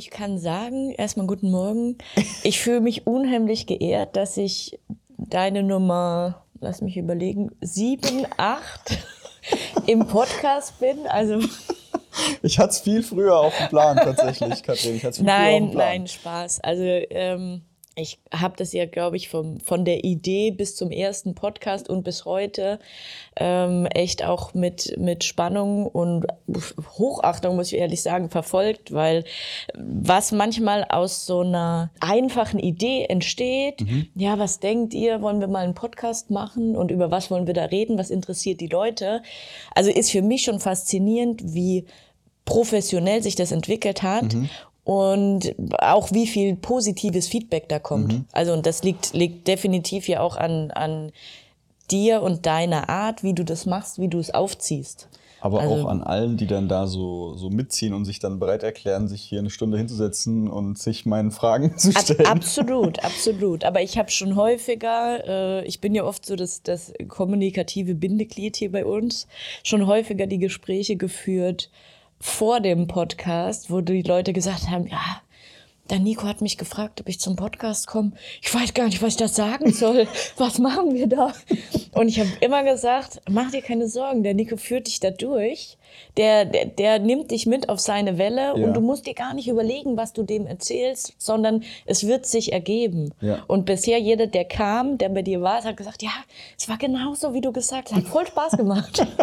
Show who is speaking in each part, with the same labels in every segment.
Speaker 1: Ich kann sagen, erstmal guten Morgen. Ich fühle mich unheimlich geehrt, dass ich deine Nummer, lass mich überlegen, sieben, acht im Podcast bin. Also
Speaker 2: Ich hatte es viel früher auf dem Plan tatsächlich, Katrin. Ich viel früher auf
Speaker 1: nein,
Speaker 2: dem Plan.
Speaker 1: nein, Spaß. Also ähm, ich habe das ja, glaube ich, vom, von der Idee bis zum ersten Podcast und bis heute ähm, echt auch mit, mit Spannung und Hochachtung, muss ich ehrlich sagen, verfolgt, weil was manchmal aus so einer einfachen Idee entsteht, ja, was denkt ihr, wollen wir mal einen Podcast machen und über was wollen wir da reden, was interessiert die Leute? Also ist für mich schon faszinierend, wie professionell sich das entwickelt hat und auch wie viel positives Feedback da kommt. Also und das liegt, liegt definitiv ja auch an, an dir und deiner Art, wie du das machst, wie du es aufziehst.
Speaker 2: Aber
Speaker 1: Also-
Speaker 2: auch an allen, die dann da so, so mitziehen und sich dann bereit erklären, sich hier eine Stunde hinzusetzen und sich meinen Fragen zu
Speaker 1: Ab,
Speaker 2: stellen.
Speaker 1: absolut, absolut. Aber ich habe schon häufiger, äh, ich bin ja oft so das, das kommunikative Bindeglied hier bei uns, schon häufiger die Gespräche geführt vor dem Podcast, wo die Leute gesagt haben, ja, der Nico hat mich gefragt, ob ich zum Podcast komme. Ich weiß gar nicht, was ich da sagen soll. Was machen wir da? Und ich habe immer gesagt, mach dir keine Sorgen, der Nico führt dich da durch. Der, der, der nimmt dich mit auf seine Welle
Speaker 2: Ja.
Speaker 1: und du musst dir gar nicht überlegen, was du dem erzählst, sondern es wird sich ergeben.
Speaker 2: Ja.
Speaker 1: Und bisher jeder, der kam, der bei dir war, hat gesagt, ja, es war genauso, wie du gesagt hast. Hat voll Spaß gemacht.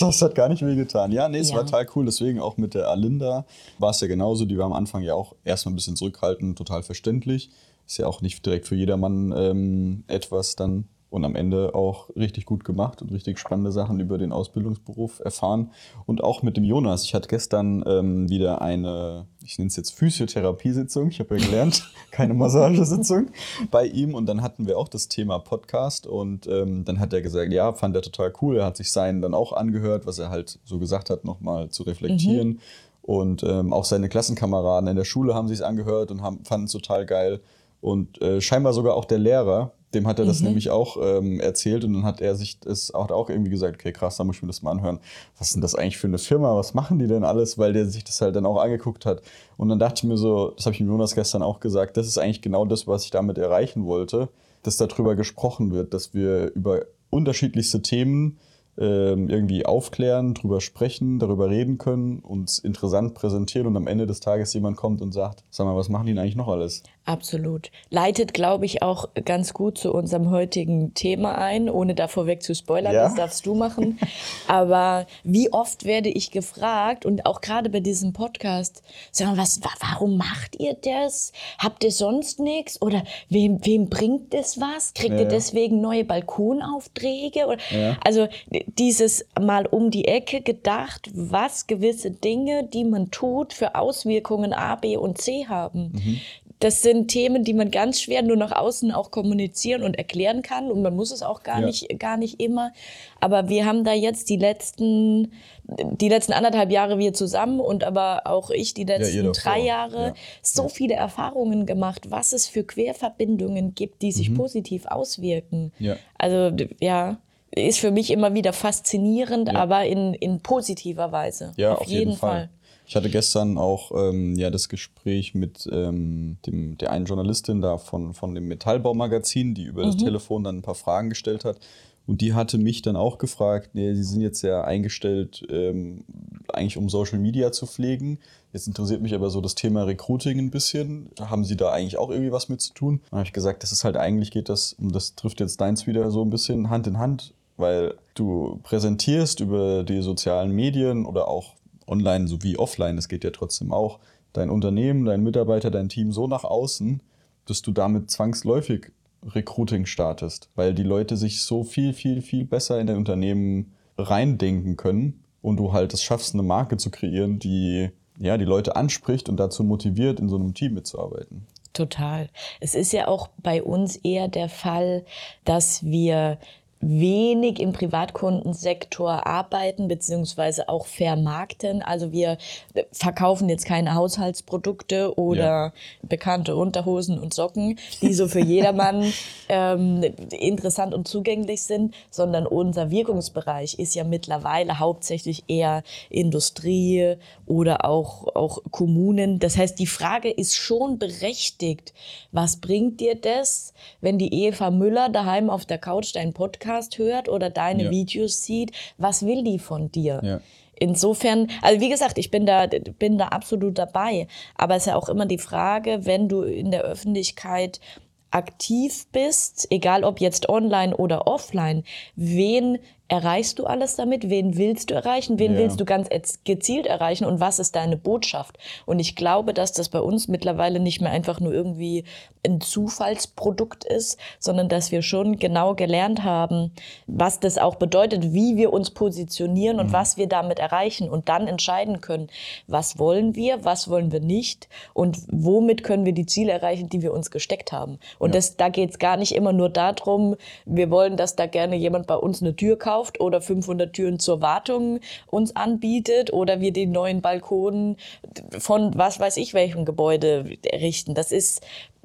Speaker 2: Das hat gar nicht weh getan. Ja, nee, es
Speaker 1: Ja.
Speaker 2: war total cool. Deswegen auch mit der Alinda war es ja genauso. Die war am Anfang ja auch erstmal ein bisschen zurückhaltend, total verständlich. Ist ja auch nicht direkt für jedermann ähm, etwas dann und am Ende auch richtig gut gemacht und richtig spannende Sachen über den Ausbildungsberuf erfahren. Und auch mit dem Jonas. Ich hatte gestern ähm, wieder eine, ich nenne es jetzt Physiotherapiesitzung. Ich habe ja gelernt, keine Massagesitzung bei ihm. Und dann hatten wir auch das Thema Podcast. Und ähm, dann hat er gesagt, ja, fand er total cool. Er hat sich seinen dann auch angehört, was er halt so gesagt hat, nochmal zu reflektieren. Und ähm, auch seine Klassenkameraden in der Schule haben sich es angehört und fanden es total geil. Und äh, scheinbar sogar auch der Lehrer, dem hat er das nämlich auch ähm, erzählt und dann hat er sich das auch, auch irgendwie gesagt, okay, krass, da muss ich mir das mal anhören. Was ist denn das eigentlich für eine Firma? Was machen die denn alles? Weil der sich das halt dann auch angeguckt hat. Und dann dachte ich mir so, das habe ich dem Jonas gestern auch gesagt, das ist eigentlich genau das, was ich damit erreichen wollte, dass darüber gesprochen wird, dass wir über unterschiedlichste Themen ähm, irgendwie aufklären, drüber sprechen, darüber reden können, uns interessant präsentieren und am Ende des Tages jemand kommt und sagt, sag mal, was machen die denn eigentlich noch alles?
Speaker 1: Absolut. Leitet, glaube ich, auch ganz gut zu unserem heutigen Thema ein, ohne da vorweg zu spoilern,
Speaker 2: Ja.
Speaker 1: das darfst du machen. Aber wie oft werde ich gefragt und auch gerade bei diesem Podcast, sag mal, was, wa- warum macht ihr das? Habt ihr sonst nichts? Oder wem, wem bringt das was? Kriegt
Speaker 2: Ja,
Speaker 1: ihr deswegen neue Balkonaufträge? Oder,
Speaker 2: Ja.
Speaker 1: Also dieses mal um die Ecke gedacht, was gewisse Dinge, die man tut, für Auswirkungen A, B und C haben.
Speaker 2: Mhm.
Speaker 1: Das sind Themen, die man ganz schwer nur nach außen auch kommunizieren und erklären kann. Und man muss es auch gar,
Speaker 2: Ja.
Speaker 1: nicht, gar nicht immer. Aber wir haben da jetzt die letzten, die letzten anderthalb Jahre wir zusammen und aber auch ich die letzten
Speaker 2: davor.
Speaker 1: drei Jahre
Speaker 2: Ja.
Speaker 1: so viele Erfahrungen gemacht, was es für Querverbindungen gibt, die sich positiv auswirken.
Speaker 2: Mhm. Ja.
Speaker 1: Also ja, ist für mich immer wieder faszinierend,
Speaker 2: Ja.
Speaker 1: aber in, in positiver Weise.
Speaker 2: Ja, auf, jeden, Fall. Ich hatte gestern auch ähm, ja, das Gespräch mit ähm, dem, der einen Journalistin da von, von dem Metallbaumagazin, die über das Telefon dann ein paar Fragen gestellt hat. Und die hatte mich dann auch gefragt, nee, sie sind jetzt ja eingestellt, ähm, eigentlich um Social Media zu pflegen. Jetzt interessiert mich aber so das Thema Recruiting ein bisschen. Haben Sie da eigentlich auch irgendwie was mit zu tun? Dann habe ich gesagt, das ist halt eigentlich geht das, und das trifft jetzt deins wieder so ein bisschen Hand in Hand, weil du präsentierst über die sozialen Medien oder auch online sowie offline, das geht ja trotzdem auch, dein Unternehmen, dein Mitarbeiter, dein Team so nach außen, dass du damit zwangsläufig Recruiting startest, weil die Leute sich so viel, viel, viel besser in dein Unternehmen reindenken können und du halt es schaffst, eine Marke zu kreieren, die ja, die Leute anspricht und dazu motiviert, in so einem Team mitzuarbeiten.
Speaker 1: Total. Es ist ja auch bei uns eher der Fall, dass wir wenig im Privatkundensektor arbeiten beziehungsweise auch vermarkten. Also wir verkaufen jetzt keine Haushaltsprodukte oder ja. bekannte Unterhosen und Socken, die so für jedermann ähm, interessant und zugänglich sind, sondern unser Wirkungsbereich ist ja mittlerweile hauptsächlich eher Industrie oder auch, auch Kommunen. Das heißt, die Frage ist schon berechtigt. Was bringt dir das, wenn die Eva Müller daheim auf der Couch deinen Podcast Podcast hört oder deine ja. Videos sieht, was will die von dir? Ja. Insofern, also wie gesagt, ich bin da, bin da absolut dabei. Aber es ist ja auch immer die Frage, wenn du in der Öffentlichkeit aktiv bist, egal ob jetzt online oder offline, wen erreichst du alles damit? Wen willst du erreichen? Wen ja. willst du ganz gezielt erreichen? Und was ist deine Botschaft? Und ich glaube, dass das bei uns mittlerweile nicht mehr einfach nur irgendwie ein Zufallsprodukt ist, sondern dass wir schon genau gelernt haben, was das auch bedeutet, wie wir uns positionieren und mhm. was wir damit erreichen und dann entscheiden können, was wollen wir, was wollen wir nicht und womit können wir die Ziele erreichen, die wir uns gesteckt haben. Und ja. das, da geht es gar nicht immer nur darum, wir wollen, dass da gerne jemand bei uns eine Tür kauft, kauft oder 500 Türen zur Wartung uns anbietet oder wir den neuen Balkon von was weiß ich welchem Gebäude errichten. Das ist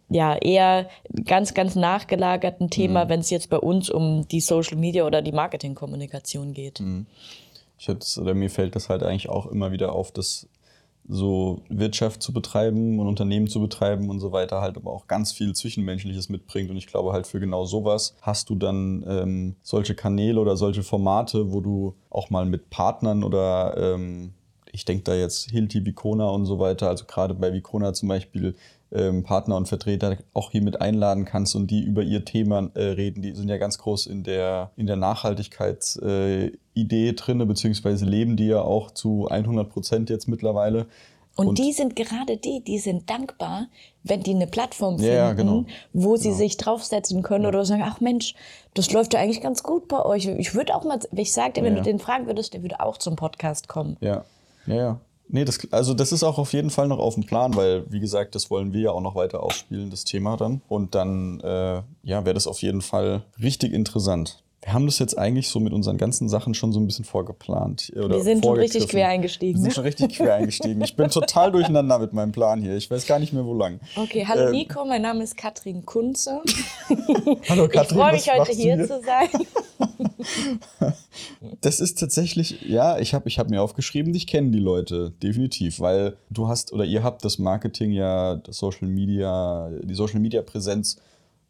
Speaker 1: ja eher ganz, ganz nachgelagert ein Thema, mhm. wenn es jetzt bei uns um die Social Media oder die Marketingkommunikation geht. Mhm.
Speaker 2: Ich oder mir fällt das halt eigentlich auch immer wieder auf, dass so Wirtschaft zu betreiben und Unternehmen zu betreiben und so weiter halt aber auch ganz viel Zwischenmenschliches mitbringt. Und ich glaube halt für genau sowas hast du dann ähm, solche Kanäle oder solche Formate, wo du auch mal mit Partnern oder ähm, ich denke da jetzt Hilti, Vicona und so weiter, also gerade bei Vicona zum Beispiel ähm, Partner und Vertreter auch hier mit einladen kannst und die über ihr Thema äh, reden. Die sind ja ganz groß in der, in der Nachhaltigkeitsidee äh, drin, beziehungsweise leben die ja auch zu 100 Prozent jetzt mittlerweile.
Speaker 1: Und, und, die sind gerade die, die sind dankbar, wenn die eine Plattform finden, ja, genau. wo sie genau. sich draufsetzen können ja. oder sagen, ach Mensch, das läuft ja eigentlich ganz gut bei euch. Ich würde auch mal, ich sagte, wenn ja. du den fragen würdest, der würde auch zum Podcast kommen.
Speaker 2: Ja, ja, ja. Nee, das, also das ist auch auf jeden Fall noch auf dem Plan, weil, wie gesagt, das wollen wir ja auch noch weiter ausspielen, das Thema dann. Und dann, äh, ja, wäre das auf jeden Fall richtig interessant. Wir haben das jetzt eigentlich so mit unseren ganzen Sachen schon so ein bisschen vorgeplant.
Speaker 1: Oder wir sind schon richtig quer eingestiegen.
Speaker 2: Wir sind schon richtig quer eingestiegen. Ich bin total durcheinander mit meinem Plan hier. Ich weiß gar nicht mehr, wo lang.
Speaker 1: Okay, hallo ähm, Nico, mein Name ist Katrin Kunze. hallo Katrin. Ich freue mich heute hier, hier zu sein.
Speaker 2: das ist tatsächlich, ja, ich habe ich hab mir aufgeschrieben, dich kennen die Leute, definitiv, weil du hast oder ihr habt das Marketing ja, das Social Media, die Social Media Präsenz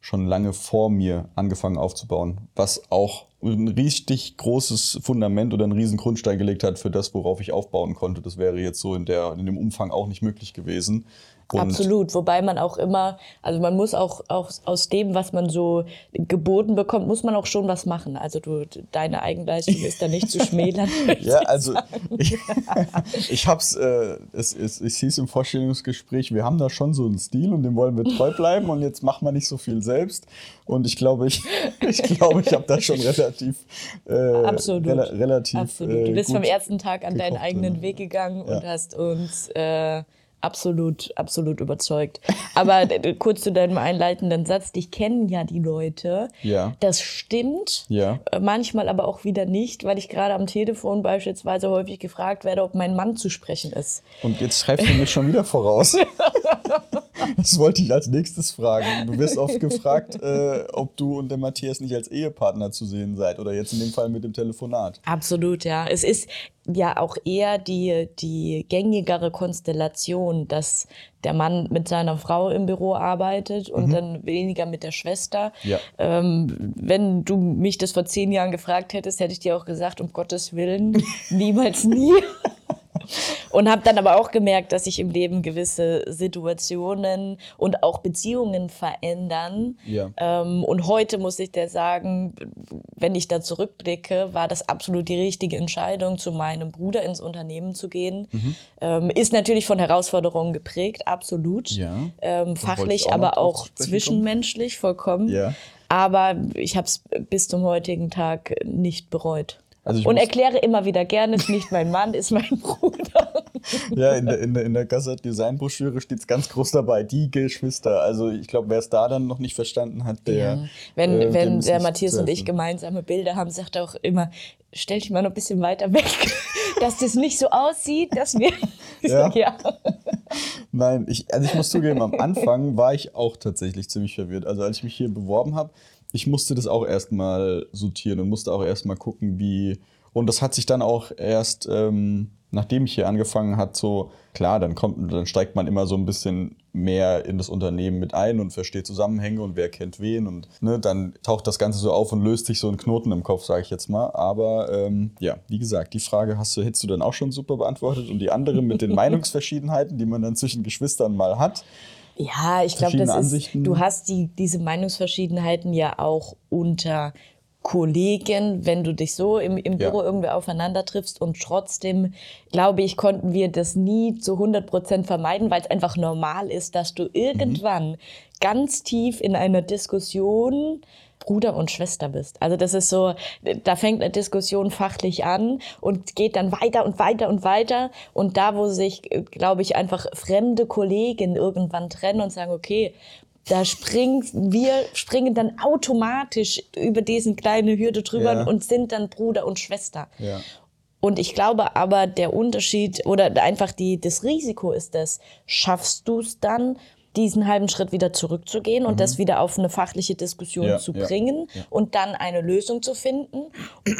Speaker 2: schon lange vor mir angefangen aufzubauen, was auch ein richtig großes Fundament oder einen riesen Grundstein gelegt hat für das, worauf ich aufbauen konnte. Das wäre jetzt so in, der, in dem Umfang auch nicht möglich gewesen.
Speaker 1: Und Absolut, wobei man auch immer, also man muss auch, auch aus dem, was man so geboten bekommt, muss man auch schon was machen. Also du, deine Eigenleistung ist da nicht zu schmälern.
Speaker 2: ja, also ich, ich hab's, äh, es, es, es hieß im Vorstellungsgespräch, wir haben da schon so einen Stil und dem wollen wir treu bleiben und jetzt machen wir nicht so viel selbst. Und ich glaube, ich, ich glaube, ich habe da schon relativ, äh,
Speaker 1: Absolut. Re relativ. Absolut. Du bist vom ersten Tag an deinen eigenen Weg gegangen ja. und hast uns äh, absolut, absolut überzeugt. Aber kurz zu deinem einleitenden Satz, dich kennen ja die Leute. Ja. Das stimmt. Ja. Äh, manchmal aber auch wieder nicht, weil ich gerade am Telefon beispielsweise häufig gefragt werde, ob mein Mann zu sprechen ist.
Speaker 2: Und jetzt schreibst du mich schon wieder voraus. das wollte ich als nächstes fragen. Du wirst oft gefragt, äh, ob du und der Matthias nicht als Ehepartner zu sehen seid oder jetzt in dem Fall mit dem Telefonat.
Speaker 1: Absolut, ja. Es ist, ja auch eher die, die gängigere Konstellation, dass der Mann mit seiner Frau im Büro arbeitet und mhm. dann weniger mit der Schwester. Ja. Ähm, wenn du mich das vor zehn Jahren gefragt hättest, hätte ich dir auch gesagt, um Gottes Willen, niemals nie. Und habe dann aber auch gemerkt, dass sich im Leben gewisse Situationen und auch Beziehungen verändern. Ja. Ähm, und heute muss ich dir sagen, wenn ich da zurückblicke, war das absolut die richtige Entscheidung, zu meinem Bruder ins Unternehmen zu gehen. Mhm. Ähm, ist natürlich von Herausforderungen geprägt, absolut. Ja. Ähm, fachlich, auch aber auch zwischenmenschlich, vollkommen. Ja. Aber ich habe es bis zum heutigen Tag nicht bereut. Also und erkläre immer wieder gerne, ist nicht mein Mann, ist mein Bruder.
Speaker 2: ja, in der, in der, in der Gassert Design-Broschüre steht es ganz groß dabei, die Geschwister. Also ich glaube, wer es da dann noch nicht verstanden hat, der. Ja.
Speaker 1: Wenn, äh, wenn der Matthias und ich gemeinsame Bilder haben, sagt er auch immer, stell dich mal noch ein bisschen weiter weg, dass das nicht so aussieht, dass wir.
Speaker 2: ja. ja. Nein, ich, also ich muss zugeben, am Anfang war ich auch tatsächlich ziemlich verwirrt. Also als ich mich hier beworben habe, ich musste das auch erstmal sortieren und musste auch erstmal gucken, wie. Und das hat sich dann auch erst, ähm, nachdem ich hier angefangen hat, so klar, dann kommt, dann steigt man immer so ein bisschen mehr in das Unternehmen mit ein und versteht Zusammenhänge und wer kennt wen und ne, dann taucht das Ganze so auf und löst sich so ein Knoten im Kopf, sage ich jetzt mal. Aber ähm, ja, wie gesagt, die Frage hast du, hättest du dann auch schon super beantwortet und die andere mit den Meinungsverschiedenheiten, die man dann zwischen Geschwistern mal hat.
Speaker 1: Ja, ich glaube, das ist, du hast die, diese Meinungsverschiedenheiten ja auch unter Kollegen, wenn du dich so im, im Büro ja. irgendwie aufeinander triffst und trotzdem, glaube ich, konnten wir das nie zu 100 Prozent vermeiden, weil es einfach normal ist, dass du irgendwann mhm. ganz tief in einer Diskussion Bruder und Schwester bist. Also das ist so, da fängt eine Diskussion fachlich an und geht dann weiter und weiter und weiter. Und da, wo sich, glaube ich, einfach fremde Kollegen irgendwann trennen und sagen, okay, da springen wir springen dann automatisch über diesen kleine Hürde drüber ja. und sind dann Bruder und Schwester. Ja. Und ich glaube aber, der Unterschied oder einfach die, das Risiko ist das, schaffst du es dann, diesen halben Schritt wieder zurückzugehen und mhm. das wieder auf eine fachliche Diskussion ja, zu bringen und dann eine Lösung zu finden?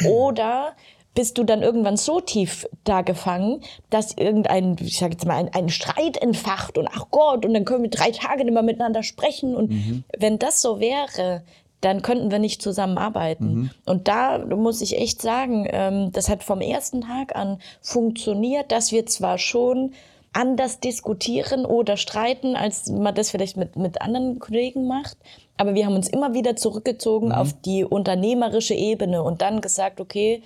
Speaker 1: Oder bist du dann irgendwann so tief da gefangen, dass irgendein, ich sag jetzt mal, ein, ein Streit entfacht und ach Gott, und dann können wir drei Tage nicht mehr miteinander sprechen. Und mhm. wenn das so wäre, dann könnten wir nicht zusammenarbeiten. Mhm. Und da muss ich echt sagen, ähm, das hat vom ersten Tag an funktioniert, dass wir zwar schon anders diskutieren oder streiten, als man das vielleicht mit, mit anderen Kollegen macht. Aber wir haben uns immer wieder zurückgezogen mhm. auf die unternehmerische Ebene und dann gesagt, okay,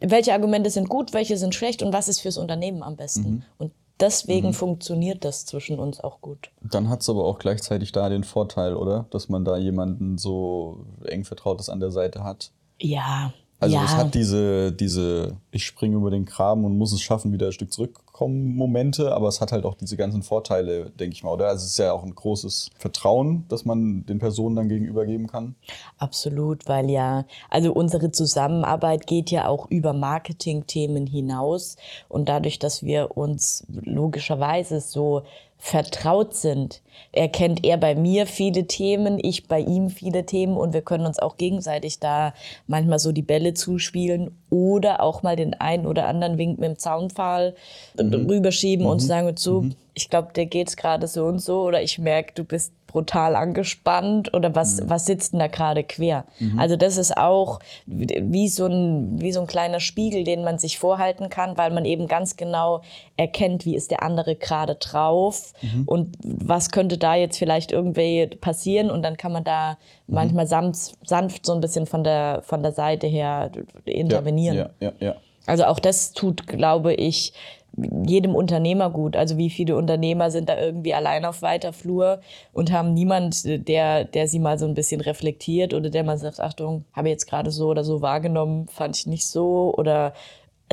Speaker 1: welche Argumente sind gut, welche sind schlecht und was ist fürs Unternehmen am besten. Mhm. Und deswegen mhm. funktioniert das zwischen uns auch gut.
Speaker 2: Dann hat es aber auch gleichzeitig da den Vorteil, oder? Dass man da jemanden so eng Vertrautes an der Seite hat.
Speaker 1: Ja.
Speaker 2: Also
Speaker 1: ja.
Speaker 2: es hat diese, diese, ich springe über den Graben und muss es schaffen, wieder ein Stück zurück kommen Momente, aber es hat halt auch diese ganzen Vorteile, denke ich mal, oder? Also es ist ja auch ein großes Vertrauen, das man den Personen dann gegenübergeben kann.
Speaker 1: Absolut, weil ja, also unsere Zusammenarbeit geht ja auch über Marketingthemen hinaus und dadurch, dass wir uns logischerweise so vertraut sind, erkennt er bei mir viele Themen, ich bei ihm viele Themen und wir können uns auch gegenseitig da manchmal so die Bälle zuspielen oder auch mal den einen oder anderen Wink mit dem Zaunpfahl mhm. rüberschieben mhm. und sagen so, mhm. ich glaube, dir geht's gerade so und so oder ich merke, du bist brutal angespannt oder was, mhm. was sitzt denn da gerade quer? Mhm. Also das ist auch wie so, ein, wie so ein kleiner Spiegel, den man sich vorhalten kann, weil man eben ganz genau erkennt, wie ist der andere gerade drauf mhm. und was könnte da jetzt vielleicht irgendwie passieren und dann kann man da mhm. manchmal sanft, sanft so ein bisschen von der, von der Seite her intervenieren.
Speaker 2: Ja, ja, ja, ja.
Speaker 1: Also auch das tut, glaube ich, jedem Unternehmer gut. Also wie viele Unternehmer sind da irgendwie allein auf weiter Flur und haben niemand, der, der sie mal so ein bisschen reflektiert oder der mal sagt, Achtung, habe ich jetzt gerade so oder so wahrgenommen, fand ich nicht so oder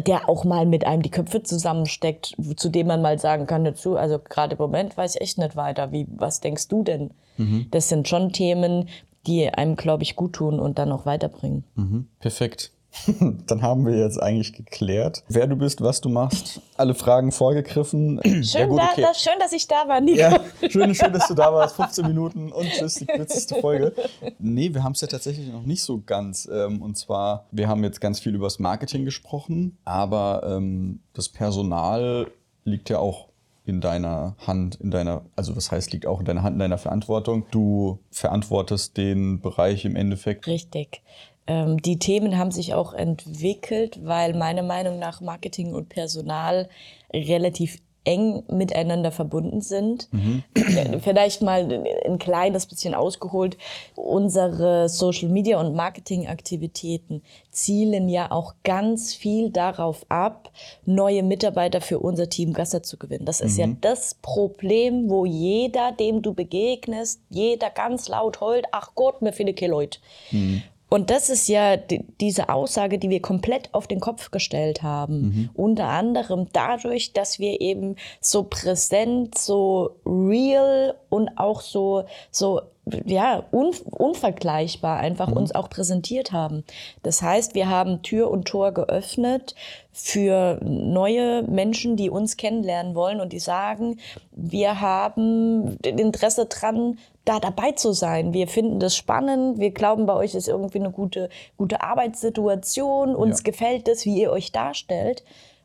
Speaker 1: der auch mal mit einem die Köpfe zusammensteckt, zu dem man mal sagen kann dazu, also gerade im Moment weiß ich echt nicht weiter. Wie, was denkst du denn? Mhm. Das sind schon Themen, die einem, glaube ich, gut tun und dann auch weiterbringen.
Speaker 2: Mhm. Perfekt. Dann haben wir jetzt eigentlich geklärt, wer du bist, was du machst. Alle Fragen vorgegriffen.
Speaker 1: Schön, ja, gut, okay. da, schön dass ich da war, Nico. Ja,
Speaker 2: schön, schön, dass du da warst. 15 Minuten und tschüss, die kürzeste Folge. Nee, wir haben es ja tatsächlich noch nicht so ganz. Ähm, und zwar, wir haben jetzt ganz viel über das Marketing gesprochen, aber ähm, das Personal liegt ja auch in deiner Hand, in deiner, also was heißt, liegt auch in deiner Hand, in deiner Verantwortung. Du verantwortest den Bereich im Endeffekt.
Speaker 1: Richtig ähm, die Themen haben sich auch entwickelt, weil meiner Meinung nach Marketing und Personal relativ eng miteinander verbunden sind. Mhm. Vielleicht mal ein kleines bisschen ausgeholt. Unsere Social Media und Marketing Aktivitäten zielen ja auch ganz viel darauf ab, neue Mitarbeiter für unser Team Gasser zu gewinnen. Das ist mhm. ja das Problem, wo jeder, dem du begegnest, jeder ganz laut heult, ach Gott, mir viele Leute. Mhm. Und das ist ja die, diese Aussage, die wir komplett auf den Kopf gestellt haben. Mhm. Unter anderem dadurch, dass wir eben so präsent, so real und auch so, so ja, un, unvergleichbar einfach mhm. uns auch präsentiert haben. Das heißt, wir haben Tür und Tor geöffnet für neue Menschen, die uns kennenlernen wollen und die sagen, wir haben Interesse dran, da dabei zu sein. Wir finden das spannend. Wir glauben, bei euch ist irgendwie eine gute, gute Arbeitssituation. Uns ja. gefällt das, wie ihr euch darstellt.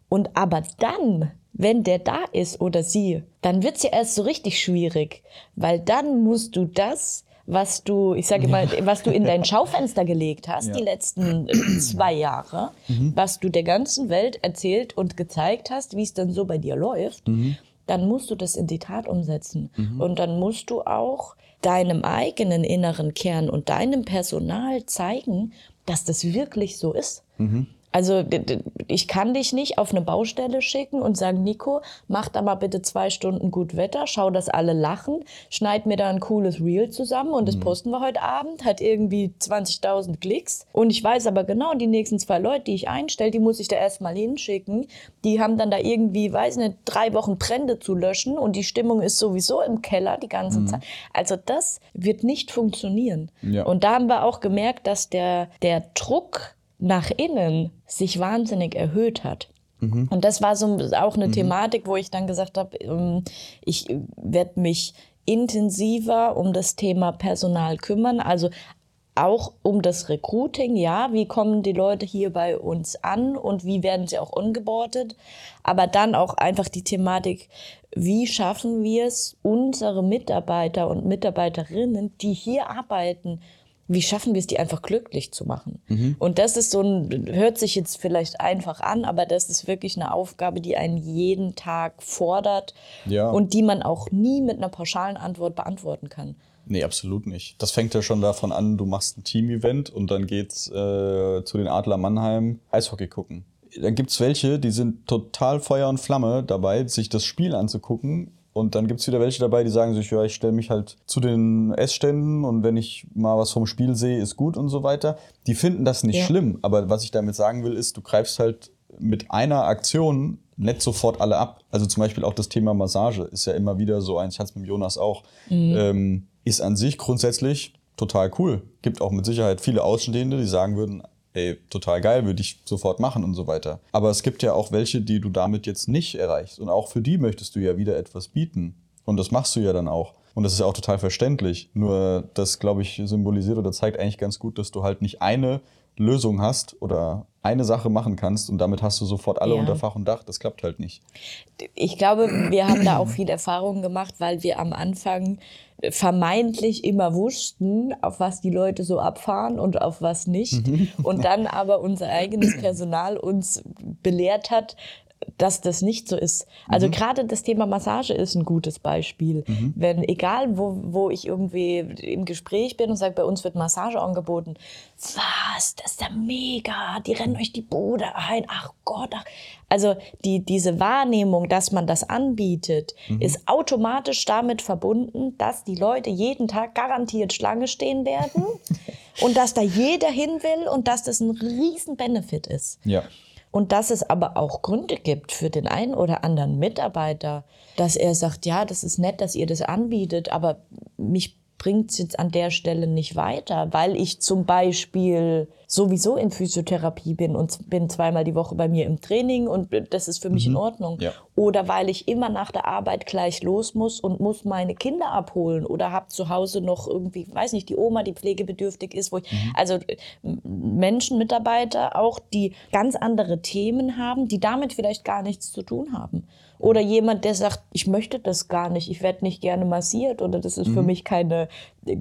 Speaker 1: Und aber dann wenn der da ist oder sie, dann wird's ja erst so richtig schwierig, weil dann musst du das, was du, ich sage mal, ja. was du in dein Schaufenster gelegt hast, ja. die letzten zwei Jahre, mhm. was du der ganzen Welt erzählt und gezeigt hast, wie es dann so bei dir läuft, mhm. dann musst du das in die Tat umsetzen. Mhm. Und dann musst du auch deinem eigenen inneren Kern und deinem Personal zeigen, dass das wirklich so ist. Also ich kann dich nicht auf eine Baustelle schicken und sagen, Nico, mach da mal bitte zwei Stunden gut Wetter, schau, dass alle lachen, schneid mir da ein cooles Reel zusammen und das mhm. posten wir heute Abend, hat irgendwie 20.000 Klicks. Und ich weiß aber genau, die nächsten zwei Leute, die ich einstelle, die muss ich da erstmal hinschicken. Die haben dann da irgendwie, weiß nicht, drei Wochen Brände zu löschen und die Stimmung ist sowieso im Keller die ganze mhm. Zeit. Also das wird nicht funktionieren. Ja. Und da haben wir auch gemerkt, dass der, der Druck nach innen sich wahnsinnig erhöht hat. Mhm. Und das war so auch eine mhm. Thematik, wo ich dann gesagt habe, ähm, ich werde mich intensiver um das Thema Personal kümmern, also auch um das Recruiting, ja, wie kommen die Leute hier bei uns an und wie werden sie auch ongeboardet, aber dann auch einfach die Thematik, wie schaffen wir es, unsere Mitarbeiter und Mitarbeiterinnen, die hier arbeiten, wie schaffen wir es, die einfach glücklich zu machen? Mhm. Und das ist so ein, hört sich jetzt vielleicht einfach an, aber das ist wirklich eine Aufgabe, die einen jeden Tag fordert ja. und die man auch nie mit einer pauschalen Antwort beantworten kann.
Speaker 2: Nee, absolut nicht. Das fängt ja schon davon an, du machst ein Team-Event und dann geht's äh, zu den Adler Mannheim Eishockey gucken. Dann gibt's welche, die sind total Feuer und Flamme dabei, sich das Spiel anzugucken und dann gibt es wieder welche dabei, die sagen sich, ja, ich stelle mich halt zu den Essständen und wenn ich mal was vom Spiel sehe, ist gut und so weiter. Die finden das nicht ja. schlimm, aber was ich damit sagen will, ist, du greifst halt mit einer Aktion nicht sofort alle ab. Also zum Beispiel auch das Thema Massage ist ja immer wieder so eins, ich hatte es mit Jonas auch, mhm. ähm, ist an sich grundsätzlich total cool. Gibt auch mit Sicherheit viele Außenstehende, die sagen würden, ey, total geil, würde ich sofort machen und so weiter. Aber es gibt ja auch welche, die du damit jetzt nicht erreichst. Und auch für die möchtest du ja wieder etwas bieten. Und das machst du ja dann auch. Und das ist ja auch total verständlich. Nur das, glaube ich, symbolisiert oder zeigt eigentlich ganz gut, dass du halt nicht eine Lösung hast oder eine Sache machen kannst und damit hast du sofort alle ja. unter Fach und Dach. Das klappt halt nicht.
Speaker 1: Ich glaube, wir haben da auch viel Erfahrung gemacht, weil wir am Anfang vermeintlich immer wussten, auf was die Leute so abfahren und auf was nicht. Mhm. Und dann aber unser eigenes Personal uns belehrt hat, dass das nicht so ist. Also mhm. gerade das Thema Massage ist ein gutes Beispiel. Mhm. Wenn, egal wo, wo ich irgendwie im Gespräch bin und sage, bei uns wird Massage angeboten, was, das ist ja mega, die rennen euch die Bude ein, ach Gott, ach. Also die, diese Wahrnehmung, dass man das anbietet, mhm. ist automatisch damit verbunden, dass die Leute jeden Tag garantiert Schlange stehen werden und dass da jeder hin will und dass das ein riesen Benefit ist.
Speaker 2: Ja.
Speaker 1: Und dass es aber auch Gründe gibt für den einen oder anderen Mitarbeiter, dass er sagt, ja, das ist nett, dass ihr das anbietet, aber mich bringt es jetzt an der Stelle nicht weiter, weil ich zum Beispiel sowieso in Physiotherapie bin und bin zweimal die Woche bei mir im Training und das ist für mich mhm. in Ordnung. Ja. Oder weil ich immer nach der Arbeit gleich los muss und muss meine Kinder abholen oder habe zu Hause noch irgendwie, weiß nicht, die Oma, die pflegebedürftig ist, wo ich, mhm. also Menschen, Mitarbeiter auch, die ganz andere Themen haben, die damit vielleicht gar nichts zu tun haben. Oder jemand, der sagt, ich möchte das gar nicht, ich werde nicht gerne massiert oder das ist mhm. für mich keine,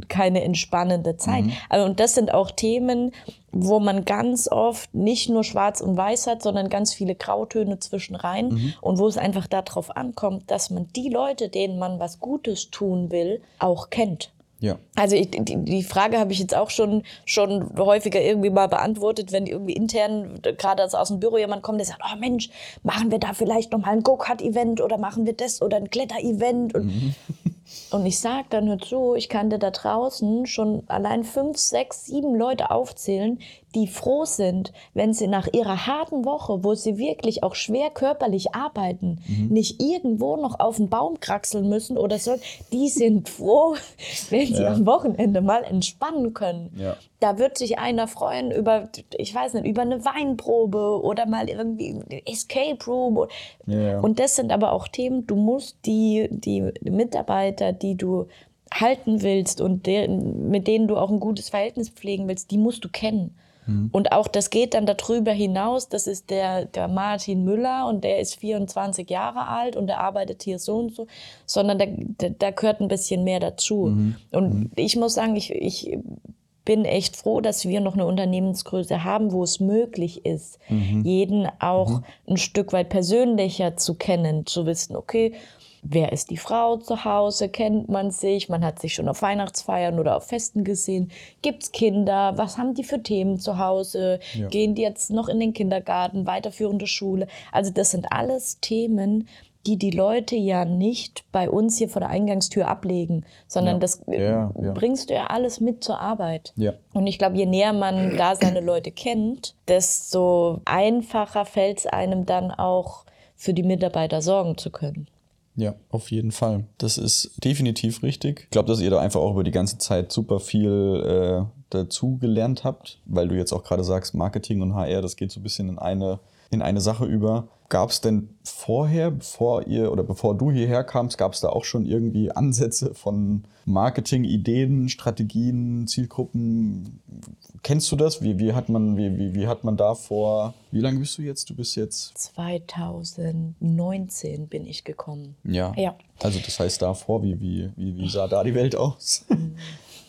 Speaker 1: keine entspannende Zeit. Mhm. Also, und das sind auch Themen, wo man ganz oft nicht nur schwarz und weiß hat, sondern ganz viele Grautöne zwischen rein mhm. und wo es einfach darauf ankommt, dass man die Leute, denen man was Gutes tun will, auch kennt.
Speaker 2: Ja.
Speaker 1: Also ich, die, die Frage habe ich jetzt auch schon, schon häufiger irgendwie mal beantwortet, wenn irgendwie intern, gerade als aus dem Büro jemand kommt, der sagt, oh Mensch, machen wir da vielleicht noch mal ein Go-Kart-Event oder machen wir das oder ein Kletter-Event und mhm. Und ich sage dann, hör zu, ich kann dir da draußen schon allein fünf, sechs, sieben Leute aufzählen, die froh sind, wenn sie nach ihrer harten Woche, wo sie wirklich auch schwer körperlich arbeiten, mhm. nicht irgendwo noch auf den Baum kraxeln müssen oder so. Die sind froh, wenn sie ja. am Wochenende mal entspannen können. Ja. Da wird sich einer freuen über, ich weiß nicht, über eine Weinprobe oder mal irgendwie Escape Room. Ja. Und das sind aber auch Themen, du musst die, die Mitarbeiter, die du halten willst und der, mit denen du auch ein gutes Verhältnis pflegen willst, die musst du kennen. Mhm. Und auch das geht dann darüber hinaus. Das ist der, der Martin Müller und der ist 24 Jahre alt und der arbeitet hier so und so, sondern da, da, da gehört ein bisschen mehr dazu. Mhm. Und mhm. ich muss sagen, ich, ich bin echt froh, dass wir noch eine Unternehmensgröße haben, wo es möglich ist, mhm. jeden auch mhm. ein Stück weit persönlicher zu kennen, zu wissen, okay, wer ist die Frau zu Hause, kennt man sich, man hat sich schon auf Weihnachtsfeiern oder auf Festen gesehen, gibt es Kinder, was haben die für Themen zu Hause, ja. gehen die jetzt noch in den Kindergarten, weiterführende Schule. Also das sind alles Themen, die die Leute ja nicht bei uns hier vor der Eingangstür ablegen, sondern ja. das ja, bringst du ja alles mit zur Arbeit. Und ich glaube, je näher man da seine Leute kennt, desto einfacher fällt es einem dann auch für die Mitarbeiter sorgen zu können.
Speaker 2: Ja, auf jeden Fall. Das ist definitiv richtig. Ich glaube, dass ihr da einfach auch über die ganze Zeit super viel äh, dazu gelernt habt, weil du jetzt auch gerade sagst, Marketing und HR, das geht so ein bisschen in eine, in eine Sache über. Gab es denn vorher, bevor ihr oder bevor du hierher kamst, gab es da auch schon irgendwie Ansätze von Marketing, Ideen, Strategien, Zielgruppen? Kennst du das? Wie, wie, hat man, wie, wie, wie hat man da vor, wie lange bist du jetzt? Du bist jetzt?
Speaker 1: 2019 bin ich gekommen.
Speaker 2: Ja. ja. Also das heißt davor, wie, wie, wie, wie sah da die Welt aus?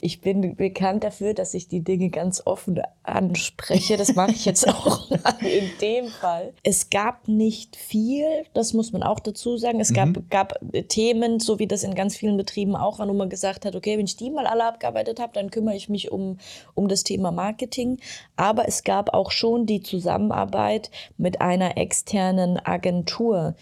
Speaker 1: Ich bin bekannt dafür, dass ich die Dinge ganz offen anspreche. Das mache ich jetzt auch in dem Fall. Es gab nicht viel, das muss man auch dazu sagen. Es gab, mhm. gab Themen, so wie das in ganz vielen Betrieben auch war, wo man gesagt hat, okay, wenn ich die mal alle abgearbeitet habe, dann kümmere ich mich um, um das Thema Marketing. Aber es gab auch schon die Zusammenarbeit mit einer externen Agentur,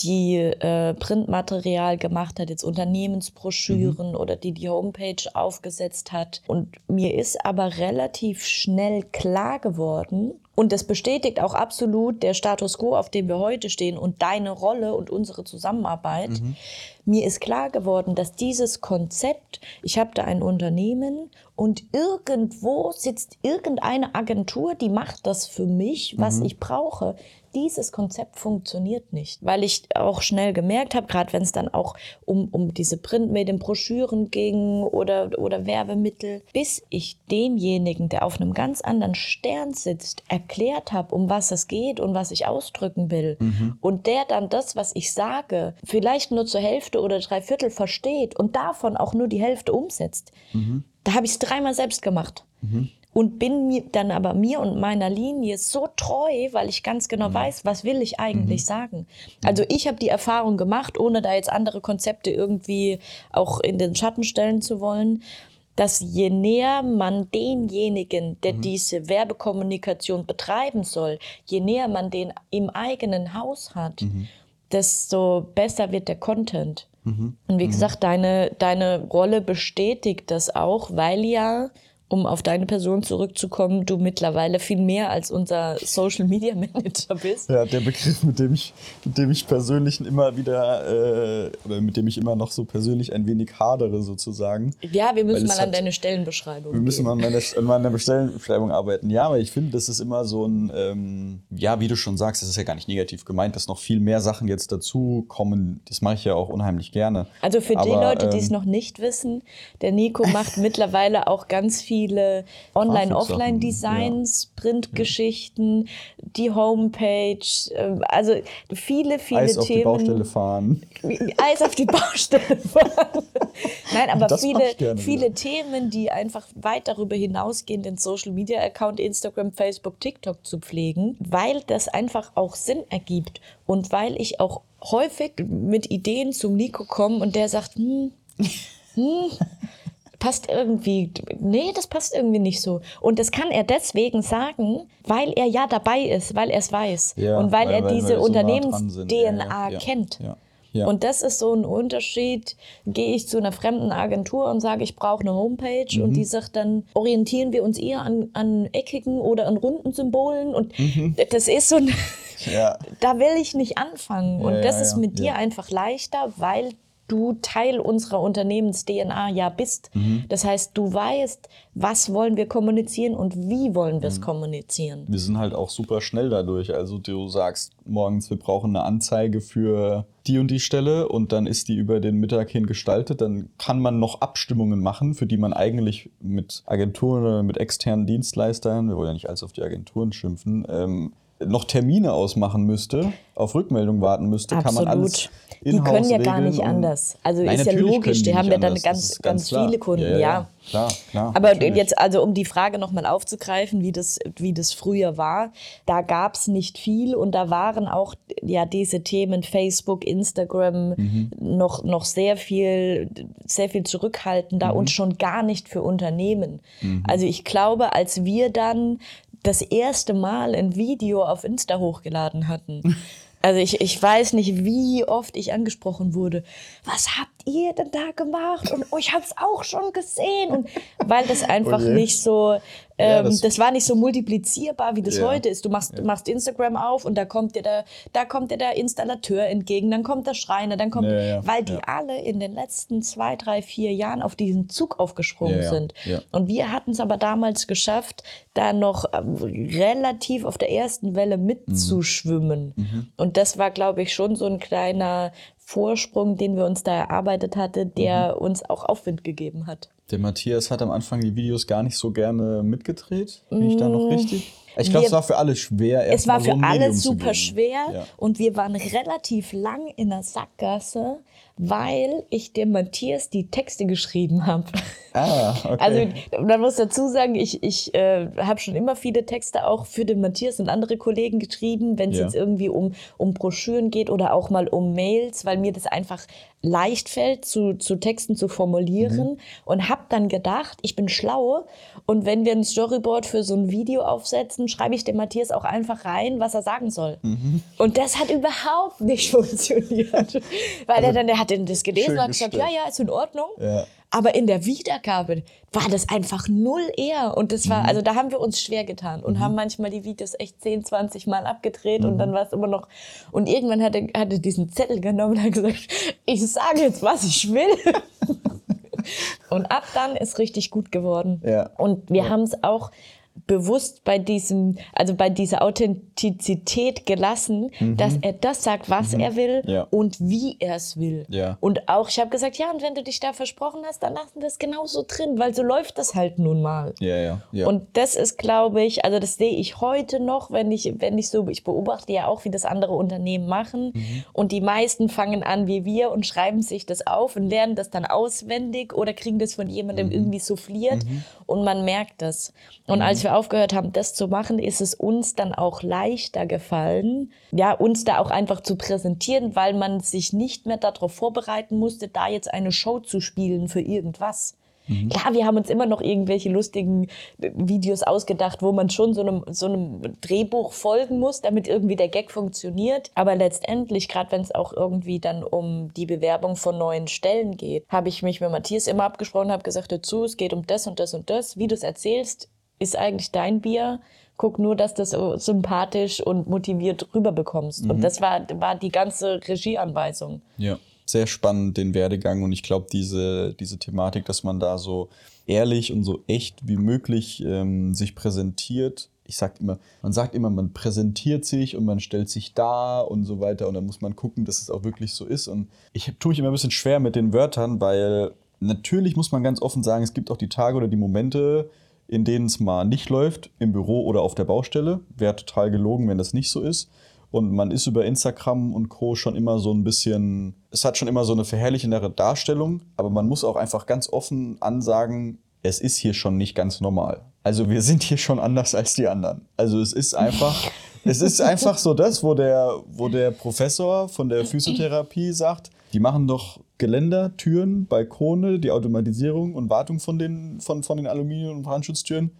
Speaker 1: die äh, Printmaterial gemacht hat, jetzt Unternehmensbroschüren mhm. oder die die Homepage aufgesetzt hat. Und mir ist aber relativ schnell klar geworden, und das bestätigt auch absolut der Status quo, auf dem wir heute stehen und deine Rolle und unsere Zusammenarbeit. Mhm. Mir ist klar geworden, dass dieses Konzept, ich habe da ein Unternehmen und irgendwo sitzt irgendeine Agentur, die macht das für mich, was mhm. ich brauche dieses Konzept funktioniert nicht, weil ich auch schnell gemerkt habe, gerade wenn es dann auch um, um diese Printmedien, Broschüren ging oder, oder Werbemittel, bis ich demjenigen, der auf einem ganz anderen Stern sitzt, erklärt habe, um was es geht und was ich ausdrücken will mhm. und der dann das, was ich sage, vielleicht nur zur Hälfte oder drei Viertel versteht und davon auch nur die Hälfte umsetzt, mhm. da habe ich es dreimal selbst gemacht. Mhm und bin mir dann aber mir und meiner Linie so treu, weil ich ganz genau mhm. weiß, was will ich eigentlich mhm. sagen. Also ich habe die Erfahrung gemacht, ohne da jetzt andere Konzepte irgendwie auch in den Schatten stellen zu wollen, dass je näher man denjenigen, der mhm. diese Werbekommunikation betreiben soll, je näher man den im eigenen Haus hat, mhm. desto besser wird der Content. Mhm. Und wie mhm. gesagt, deine, deine Rolle bestätigt das auch, weil ja um auf deine Person zurückzukommen, du mittlerweile viel mehr als unser Social Media Manager bist.
Speaker 2: Ja, der Begriff, mit dem ich, mit dem ich persönlich immer wieder, äh, oder mit dem ich immer noch so persönlich ein wenig hadere sozusagen.
Speaker 1: Ja, wir müssen mal an hat, deine Stellenbeschreibung
Speaker 2: Wir müssen mal an meiner, Stellenbeschreibung arbeiten. Ja, aber ich finde, das ist immer so ein, ähm, ja, wie du schon sagst, das ist ja gar nicht negativ gemeint, dass noch viel mehr Sachen jetzt dazu kommen. Das mache ich ja auch unheimlich gerne.
Speaker 1: Also für aber, die Leute, die es ähm, noch nicht wissen, der Nico macht mittlerweile auch ganz viel viele Online-Offline-Designs, ja. Printgeschichten, die Homepage, ähm, also viele, viele
Speaker 2: Eis
Speaker 1: Themen.
Speaker 2: auf die Baustelle fahren.
Speaker 1: Eis auf die Baustelle fahren. Nein, aber das viele, viele Themen, die einfach weit darüber hinausgehen, den Social-Media-Account Instagram, Facebook, TikTok zu pflegen, weil das einfach auch Sinn ergibt und weil ich auch häufig mit Ideen zum Nico komme und der sagt, hm, hm, passt irgendwie, nee, das passt irgendwie nicht so. Und das kann er deswegen sagen, weil er ja dabei ist, weil er es weiß ja, und weil, weil er weil diese Unternehmens-DNA so kennt. Ja,
Speaker 2: Ja.
Speaker 1: Und das ist so ein Unterschied. Gehe ich zu einer fremden Agentur und sage, ich brauche eine Homepage
Speaker 2: Mhm.
Speaker 1: und die sagt dann, orientieren wir uns eher an, an eckigen oder an runden Symbolen. Und
Speaker 2: Mhm.
Speaker 1: das ist so ein,
Speaker 2: Ja.
Speaker 1: da will ich nicht anfangen. Und
Speaker 2: Ja,
Speaker 1: das
Speaker 2: ja,
Speaker 1: ist
Speaker 2: ja,
Speaker 1: mit dir
Speaker 2: ja.
Speaker 1: einfach leichter, weil du Teil unserer Unternehmens-DNA ja bist.
Speaker 2: Mhm.
Speaker 1: Das heißt, du weißt, was wollen wir kommunizieren und wie wollen
Speaker 2: Mhm.
Speaker 1: wir es kommunizieren.
Speaker 2: Wir sind halt auch super schnell dadurch. Also du sagst morgens, wir brauchen eine Anzeige für die und die Stelle und dann ist die über den Mittag hin gestaltet. Dann kann man noch Abstimmungen machen, für die man eigentlich mit Agenturen oder mit externen Dienstleistern, wir wollen ja nicht alles auf die Agenturen schimpfen, ähm, noch Termine ausmachen müsste, auf Rückmeldung warten müsste, kann man alles
Speaker 1: Die können ja gar nicht anders. Also
Speaker 2: Nein,
Speaker 1: ist ja logisch,
Speaker 2: können
Speaker 1: die haben ja dann ganz, ganz,
Speaker 2: klar.
Speaker 1: viele Kunden, ja.
Speaker 2: ja. Klar, klar.
Speaker 1: Aber
Speaker 2: natürlich.
Speaker 1: jetzt, also um die Frage nochmal aufzugreifen, wie das, wie das früher war, da gab es nicht viel und da waren auch ja diese Themen Facebook, Instagram
Speaker 2: Mhm.
Speaker 1: noch, noch sehr viel, sehr viel zurückhaltender
Speaker 2: Mhm.
Speaker 1: und schon gar nicht für Unternehmen. Also ich glaube, als wir dann das erste Mal ein Video auf Insta hochgeladen hatten, also ich, ich weiß nicht, wie oft ich angesprochen wurde. Was habt ihr denn da gemacht? Und oh, ich habe es auch schon gesehen. Und weil das einfach
Speaker 2: Oh
Speaker 1: nicht so,
Speaker 2: Ja,
Speaker 1: ähm,
Speaker 2: das-
Speaker 1: das, war nicht so multiplizierbar, wie das
Speaker 2: Ja.
Speaker 1: heute ist. Du machst, machst Instagram auf und da kommt dir der, da kommt dir der Installateur entgegen, dann kommt der Schreiner, dann kommt,
Speaker 2: Ja, ja,
Speaker 1: weil die
Speaker 2: ja.
Speaker 1: alle in den letzten zwei, drei, vier Jahren auf diesen Zug aufgesprungen
Speaker 2: Ja, ja,
Speaker 1: sind.
Speaker 2: ja.
Speaker 1: Und wir hatten es aber damals geschafft, da noch ähm, relativ auf der ersten Welle mitzuschwimmen.
Speaker 2: Mhm.
Speaker 1: Und das war, glaube ich, schon so ein kleiner Vorsprung, den wir uns da erarbeitet hatten, der
Speaker 2: Mhm.
Speaker 1: uns auch Aufwind gegeben hat.
Speaker 2: Der Matthias hat am Anfang die Videos gar nicht so gerne mitgedreht. Bin ich da noch richtig? Ich glaube, es war für alle schwer.
Speaker 1: Es war
Speaker 2: so
Speaker 1: für
Speaker 2: ein
Speaker 1: alle
Speaker 2: Medium
Speaker 1: super schwer
Speaker 2: Ja.
Speaker 1: und wir waren relativ lang in der Sackgasse, weil ich dem Matthias die Texte geschrieben habe.
Speaker 2: Ah, okay.
Speaker 1: Also man muss dazu sagen, ich, ich äh, habe schon immer viele Texte auch für den Matthias und andere Kollegen geschrieben, wenn es
Speaker 2: Ja.
Speaker 1: jetzt irgendwie um, um Broschüren geht oder auch mal um Mails, weil mir das einfach leicht fällt, zu, zu Texten zu formulieren
Speaker 2: Mhm.
Speaker 1: und habe dann gedacht, ich bin schlau und wenn wir ein Storyboard für so ein Video aufsetzen, schreibe ich dem Matthias auch einfach rein, was er sagen soll.
Speaker 2: Mhm.
Speaker 1: Und das hat überhaupt nicht funktioniert, weil er dann, der hat das gelesen und hat gesagt, ja,
Speaker 2: gestellt.
Speaker 1: ja, ist in Ordnung.
Speaker 2: Ja.
Speaker 1: Aber in der Wiedergabe war das einfach null eher. Und das
Speaker 2: Mhm.
Speaker 1: war, also da haben wir uns schwer getan und haben manchmal die Videos echt 10, 20 Mal abgedreht
Speaker 2: Mhm.
Speaker 1: und dann war es immer noch. Und irgendwann hat er, hat er diesen Zettel genommen und hat gesagt, ich sage jetzt, was ich will. und ab dann ist richtig gut geworden.
Speaker 2: Ja.
Speaker 1: Und wir haben es auch bewusst bei diesem, also bei dieser Authentizität gelassen, dass er das sagt, was er will
Speaker 2: Mhm. Ja.
Speaker 1: und wie er es will.
Speaker 2: Ja.
Speaker 1: Und auch, ich habe gesagt, ja, und wenn du dich da versprochen hast, dann lassen wir es genauso drin, weil so läuft das halt nun mal.
Speaker 2: Ja.
Speaker 1: Und das ist, glaube ich, also das sehe ich heute noch, wenn ich, wenn ich so, ich beobachte ja auch, wie das andere Unternehmen machen.
Speaker 2: Mhm.
Speaker 1: Und die meisten fangen an wie wir und schreiben sich das auf und lernen das dann auswendig oder kriegen das von
Speaker 2: Mhm.
Speaker 1: jemandem irgendwie souffliert. Und man merkt das. Und als wir aufgehört haben, das zu machen, ist es uns dann auch leichter gefallen, ja, uns da auch einfach zu präsentieren, weil man sich nicht mehr darauf vorbereiten musste, da jetzt eine Show zu spielen für irgendwas. Klar, wir haben uns immer noch irgendwelche lustigen Videos ausgedacht, wo man schon so einem, so einem Drehbuch folgen muss, damit irgendwie der Gag funktioniert. Aber letztendlich, gerade wenn es auch irgendwie dann um die Bewerbung von neuen Stellen geht, habe ich mich mit Matthias immer abgesprochen, habe gesagt, dazu, es geht um das und das und das. Wie du es erzählst, ist eigentlich dein Bier. Guck nur, dass du das so sympathisch und motiviert rüberbekommst. Und das war, war die ganze Regieanweisung.
Speaker 2: Ja, sehr spannend den Werdegang und ich glaube, diese, diese Thematik, dass man da so ehrlich und so echt wie möglich ähm, sich präsentiert. Ich sag immer, man sagt immer, man präsentiert sich und man stellt sich da und so weiter und dann muss man gucken, dass es auch wirklich so ist. Und ich tue mich immer ein bisschen schwer mit den Wörtern, weil natürlich muss man ganz offen sagen, es gibt auch die Tage oder die Momente, in denen es mal nicht läuft, im Büro oder auf der Baustelle. Wäre total gelogen, wenn das nicht so ist. Und man ist über Instagram und Co. schon immer so ein bisschen, es hat schon immer so eine verherrlichendere Darstellung, aber man muss auch einfach ganz offen ansagen, es ist hier schon nicht ganz normal. Also wir sind hier schon anders als die anderen. Also es ist einfach, es ist einfach so das, wo der, wo der Professor von der Physiotherapie sagt, die machen doch Geländer, Türen, Balkone, die Automatisierung und Wartung von den, von, von den Aluminium- und Brandschutztüren.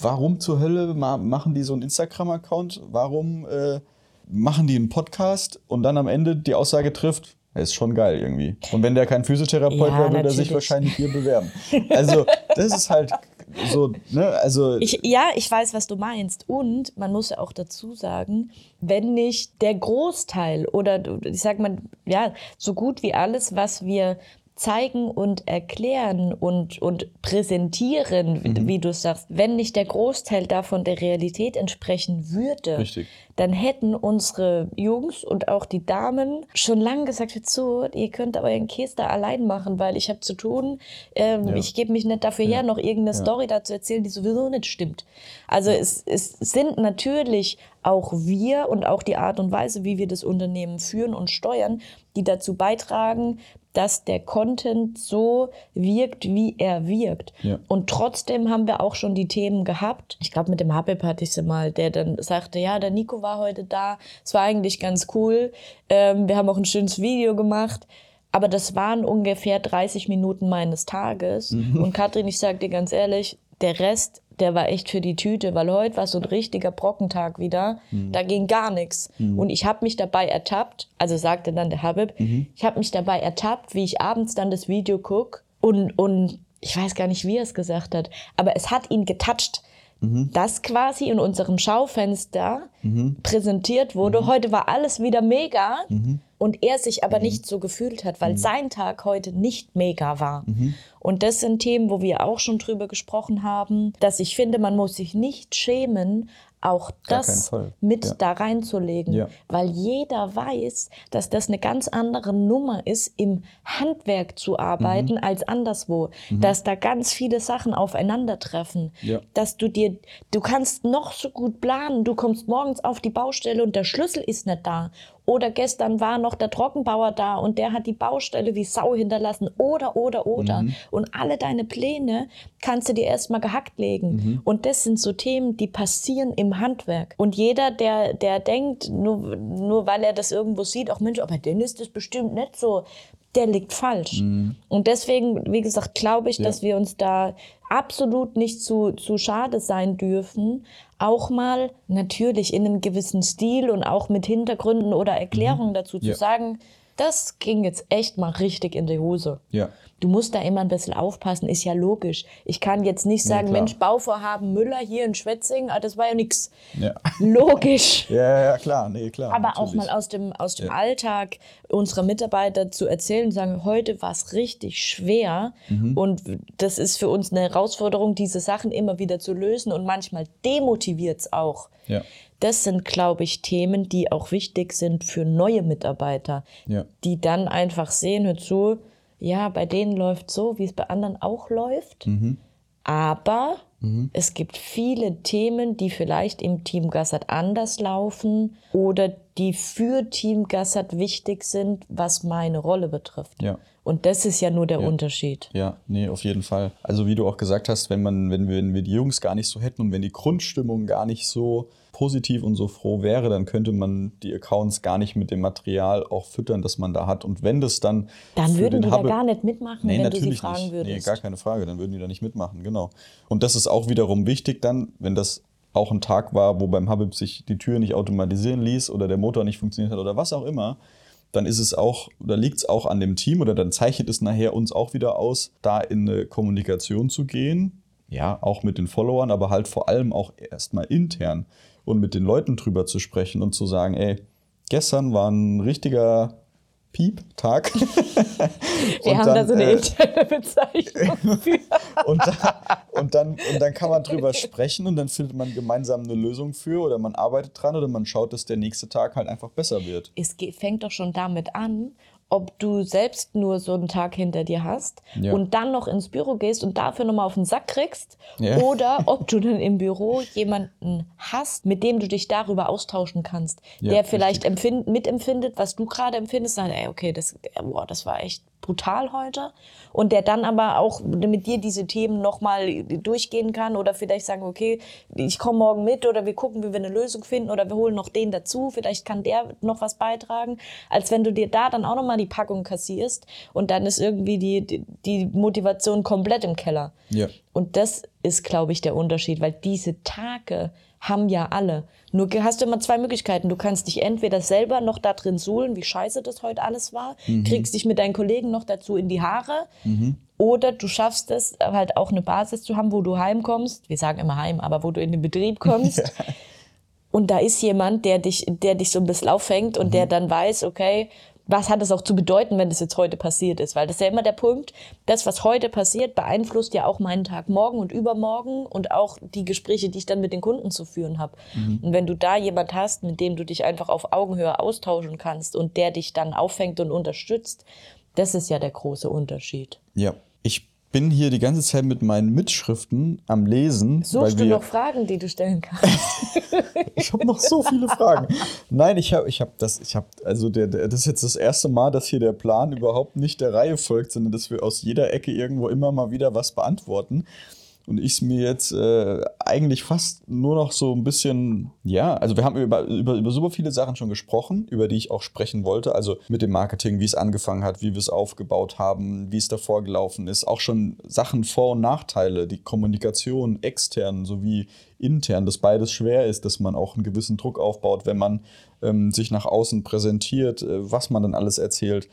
Speaker 2: Warum zur Hölle ma machen die so einen Instagram-Account? Warum äh, machen die einen Podcast und dann am Ende die Aussage trifft, Das ist schon geil irgendwie. Und wenn der kein Physiotherapeut
Speaker 1: Ja,
Speaker 2: wäre, würde er sich wahrscheinlich hier bewerben. Also, das ist halt so, ne, also.
Speaker 1: Ich, ja, ich weiß, was du meinst. Und man muss ja auch dazu sagen, wenn nicht der Großteil oder ich sag mal, ja, so gut wie alles, was wir zeigen und erklären und, und präsentieren, wie, wie du sagst, wenn nicht der Großteil davon der Realität entsprechen würde,
Speaker 2: Richtig.
Speaker 1: dann hätten unsere Jungs und auch die Damen schon lange gesagt, "Hört zu, ihr könnt aber euren Käse da allein machen, weil ich habe zu tun, ähm,
Speaker 2: Ja.
Speaker 1: ich gebe mich nicht dafür her, noch irgendeine Story dazu erzählen, die sowieso nicht stimmt. Also es, es sind natürlich auch wir und auch die Art und Weise, wie wir das Unternehmen führen und steuern, die dazu beitragen, dass der Content so wirkt, wie er wirkt.
Speaker 2: Ja.
Speaker 1: Und trotzdem haben wir auch schon die Themen gehabt. Ich glaube, mit dem Habib hatte ich sie mal, der dann sagte, ja, der Nico war heute da. Es war eigentlich ganz cool. Ähm, wir haben auch ein schönes Video gemacht. Aber das waren ungefähr 30 Minuten meines Tages. Und Katrin, ich sag dir ganz ehrlich, der Rest, der war echt für die Tüte, weil heute war so ein richtiger Brockentag wieder. Da ging gar nichts. Und ich habe mich dabei ertappt, also sagte dann der Habib, ich habe mich dabei ertappt, wie ich abends dann das Video guck und, und ich weiß gar nicht, wie er es gesagt hat, aber es hat ihn getoucht. Das quasi in unserem Schaufenster präsentiert wurde. Heute war alles wieder mega und er sich aber nicht so gefühlt hat, weil sein Tag heute nicht mega war. Und das sind Themen, wo wir auch schon drüber gesprochen haben, dass ich finde, man muss sich nicht schämen, auch das mit
Speaker 2: Ja.
Speaker 1: da reinzulegen,
Speaker 2: Ja.
Speaker 1: weil jeder weiß, dass das eine ganz andere Nummer ist, im Handwerk zu arbeiten
Speaker 2: Mhm.
Speaker 1: als anderswo, dass da ganz viele Sachen aufeinandertreffen,
Speaker 2: Ja.
Speaker 1: dass du dir, du kannst noch so gut planen, du kommst morgens auf die Baustelle und der Schlüssel ist nicht da. Oder gestern war noch der Trockenbauer da und der hat die Baustelle wie Sau hinterlassen. Oder, oder, oder.
Speaker 2: Mhm.
Speaker 1: Und alle deine Pläne kannst du dir erstmal gehackt legen.
Speaker 2: Mhm.
Speaker 1: Und das sind so Themen, die passieren im Handwerk. Und jeder, der, der denkt, nur, nur weil er das irgendwo sieht, auch Mensch, aber denen ist das bestimmt nicht so, der liegt falsch. Und deswegen, wie gesagt, glaube ich,
Speaker 2: Mhm. Ja.
Speaker 1: dass wir uns da absolut nicht zu, zu schade sein dürfen, auch mal natürlich in einem gewissen Stil und auch mit Hintergründen oder Erklärungen dazu zu
Speaker 2: Mhm. Ja.
Speaker 1: sagen, das ging jetzt echt mal richtig in die Hose.
Speaker 2: Ja.
Speaker 1: Du musst da immer ein bisschen aufpassen, ist ja logisch. Ich kann jetzt nicht sagen,
Speaker 2: klar.
Speaker 1: Mensch, Bauvorhaben Müller hier in Schwetzing, ah, das war ja nix.
Speaker 2: Ja.
Speaker 1: Logisch.
Speaker 2: Ja, ja, ja, klar, nee, klar.
Speaker 1: Aber auch
Speaker 2: natürlich.
Speaker 1: mal aus dem, aus dem
Speaker 2: Ja.
Speaker 1: Alltag unserer Mitarbeiter zu erzählen und sagen, heute war es richtig schwer
Speaker 2: Mhm.
Speaker 1: und das ist für uns eine Herausforderung, diese Sachen immer wieder zu lösen und manchmal demotiviert es auch.
Speaker 2: Ja.
Speaker 1: Das sind, glaube ich, Themen, die auch wichtig sind für neue Mitarbeiter,
Speaker 2: Ja.
Speaker 1: die dann einfach sehen, hör zu, ja, bei denen läuft so, wie es bei anderen auch läuft.
Speaker 2: Mhm.
Speaker 1: Aber es gibt viele Themen, die vielleicht im Team Gassert anders laufen oder die für Team Gassert wichtig sind, was meine Rolle betrifft.
Speaker 2: Ja.
Speaker 1: Und das ist ja nur der Unterschied.
Speaker 2: Ja, nee, auf jeden Fall. Also wie du auch gesagt hast, wenn man, wenn wir, wenn wir die Jungs gar nicht so hätten und wenn die Grundstimmung gar nicht so positiv und so froh wäre, dann könnte man die Accounts gar nicht mit dem Material auch füttern, das man da hat. Und wenn das dann
Speaker 1: Dann würden
Speaker 2: den
Speaker 1: die da
Speaker 2: Hubble-
Speaker 1: gar nicht mitmachen,
Speaker 2: Nee,
Speaker 1: wenn du sie
Speaker 2: natürlich
Speaker 1: fragen
Speaker 2: nicht.
Speaker 1: würdest.
Speaker 2: Nee, gar keine Frage, dann würden die da nicht mitmachen, genau. Und das ist auch wiederum wichtig dann, wenn das auch ein Tag war, wo beim Habib sich die Tür nicht automatisieren ließ oder der Motor nicht funktioniert hat oder was auch immer, dann ist es auch, oder liegt es auch an dem Team oder dann zeichnet es nachher uns auch wieder aus, da in eine Kommunikation zu gehen. Ja, auch mit den Followern, aber halt vor allem auch erstmal intern und mit den Leuten drüber zu sprechen und zu sagen, ey, gestern war ein richtiger Piep-Tag.
Speaker 1: Wir haben
Speaker 2: dann,
Speaker 1: da so eine
Speaker 2: äh,
Speaker 1: interne Bezeichnung für.
Speaker 2: und, dann, und, dann, und dann kann man drüber sprechen und dann findet man gemeinsam eine Lösung für oder man arbeitet dran oder man schaut, dass der nächste Tag halt einfach besser wird.
Speaker 1: es fängt doch schon damit an, ob du selbst nur so einen Tag hinter dir hast
Speaker 2: Ja.
Speaker 1: und dann noch ins Büro gehst und dafür nochmal auf den Sack kriegst
Speaker 2: Ja.
Speaker 1: oder ob du dann im Büro jemanden hast, mit dem du dich darüber austauschen kannst,
Speaker 2: Ja,
Speaker 1: der vielleicht empfind, mitempfindet, was du gerade empfindest, sagt, ey, okay, das, boah, das war echt brutal heute und der dann aber auch mit dir diese Themen nochmal durchgehen kann oder vielleicht sagen, okay, ich komme morgen mit oder wir gucken, wie wir eine Lösung finden oder wir holen noch den dazu, vielleicht kann der noch was beitragen, als wenn du dir da dann auch nochmal die Packung kassierst und dann ist irgendwie die, die, die Motivation komplett im Keller.
Speaker 2: Ja.
Speaker 1: Und das ist, glaube ich, der Unterschied, weil diese Tage haben ja alle. Nur hast du immer zwei Möglichkeiten. Du kannst dich entweder selber noch da drin suhlen, wie scheiße das heute alles war,
Speaker 2: Mhm.
Speaker 1: kriegst dich mit deinen Kollegen noch dazu in die Haare. Oder du schaffst es, halt auch eine Basis zu haben, wo du heimkommst. Wir sagen immer heim, aber wo du in den Betrieb kommst. Und da ist jemand, der dich, der dich so ein bisschen auffängt und
Speaker 2: Mhm.
Speaker 1: der dann weiß, okay, was hat es auch zu bedeuten, wenn das jetzt heute passiert ist? Weil das ist ja immer der Punkt, das, was heute passiert, beeinflusst ja auch meinen Tag morgen und übermorgen und auch die Gespräche, die ich dann mit den Kunden zu führen habe.
Speaker 2: Mhm.
Speaker 1: Und wenn du da jemand hast, mit dem du dich einfach auf Augenhöhe austauschen kannst und der dich dann auffängt und unterstützt, das ist ja der große Unterschied.
Speaker 2: Ja. Ich bin hier die ganze Zeit mit meinen Mitschriften am Lesen.
Speaker 1: Suchst du noch Fragen, die du stellen kannst?
Speaker 2: Ich habe noch so viele Fragen. Nein, ich habe ich hab das, ich habe, also der, der, das ist jetzt das erste Mal, dass hier der Plan überhaupt nicht der Reihe folgt, sondern dass wir aus jeder Ecke irgendwo immer mal wieder was beantworten. Und ich es mir jetzt äh, eigentlich fast nur noch so ein bisschen, ja, also wir haben über, über, über super viele Sachen schon gesprochen, über die ich auch sprechen wollte. Also mit dem Marketing, wie es angefangen hat, wie wir es aufgebaut haben, wie es davor gelaufen ist. Auch schon Sachen, Vor- und Nachteile, die Kommunikation extern sowie intern, dass beides schwer ist, dass man auch einen gewissen Druck aufbaut, wenn man ähm, sich nach außen präsentiert, äh, was man dann alles erzählt.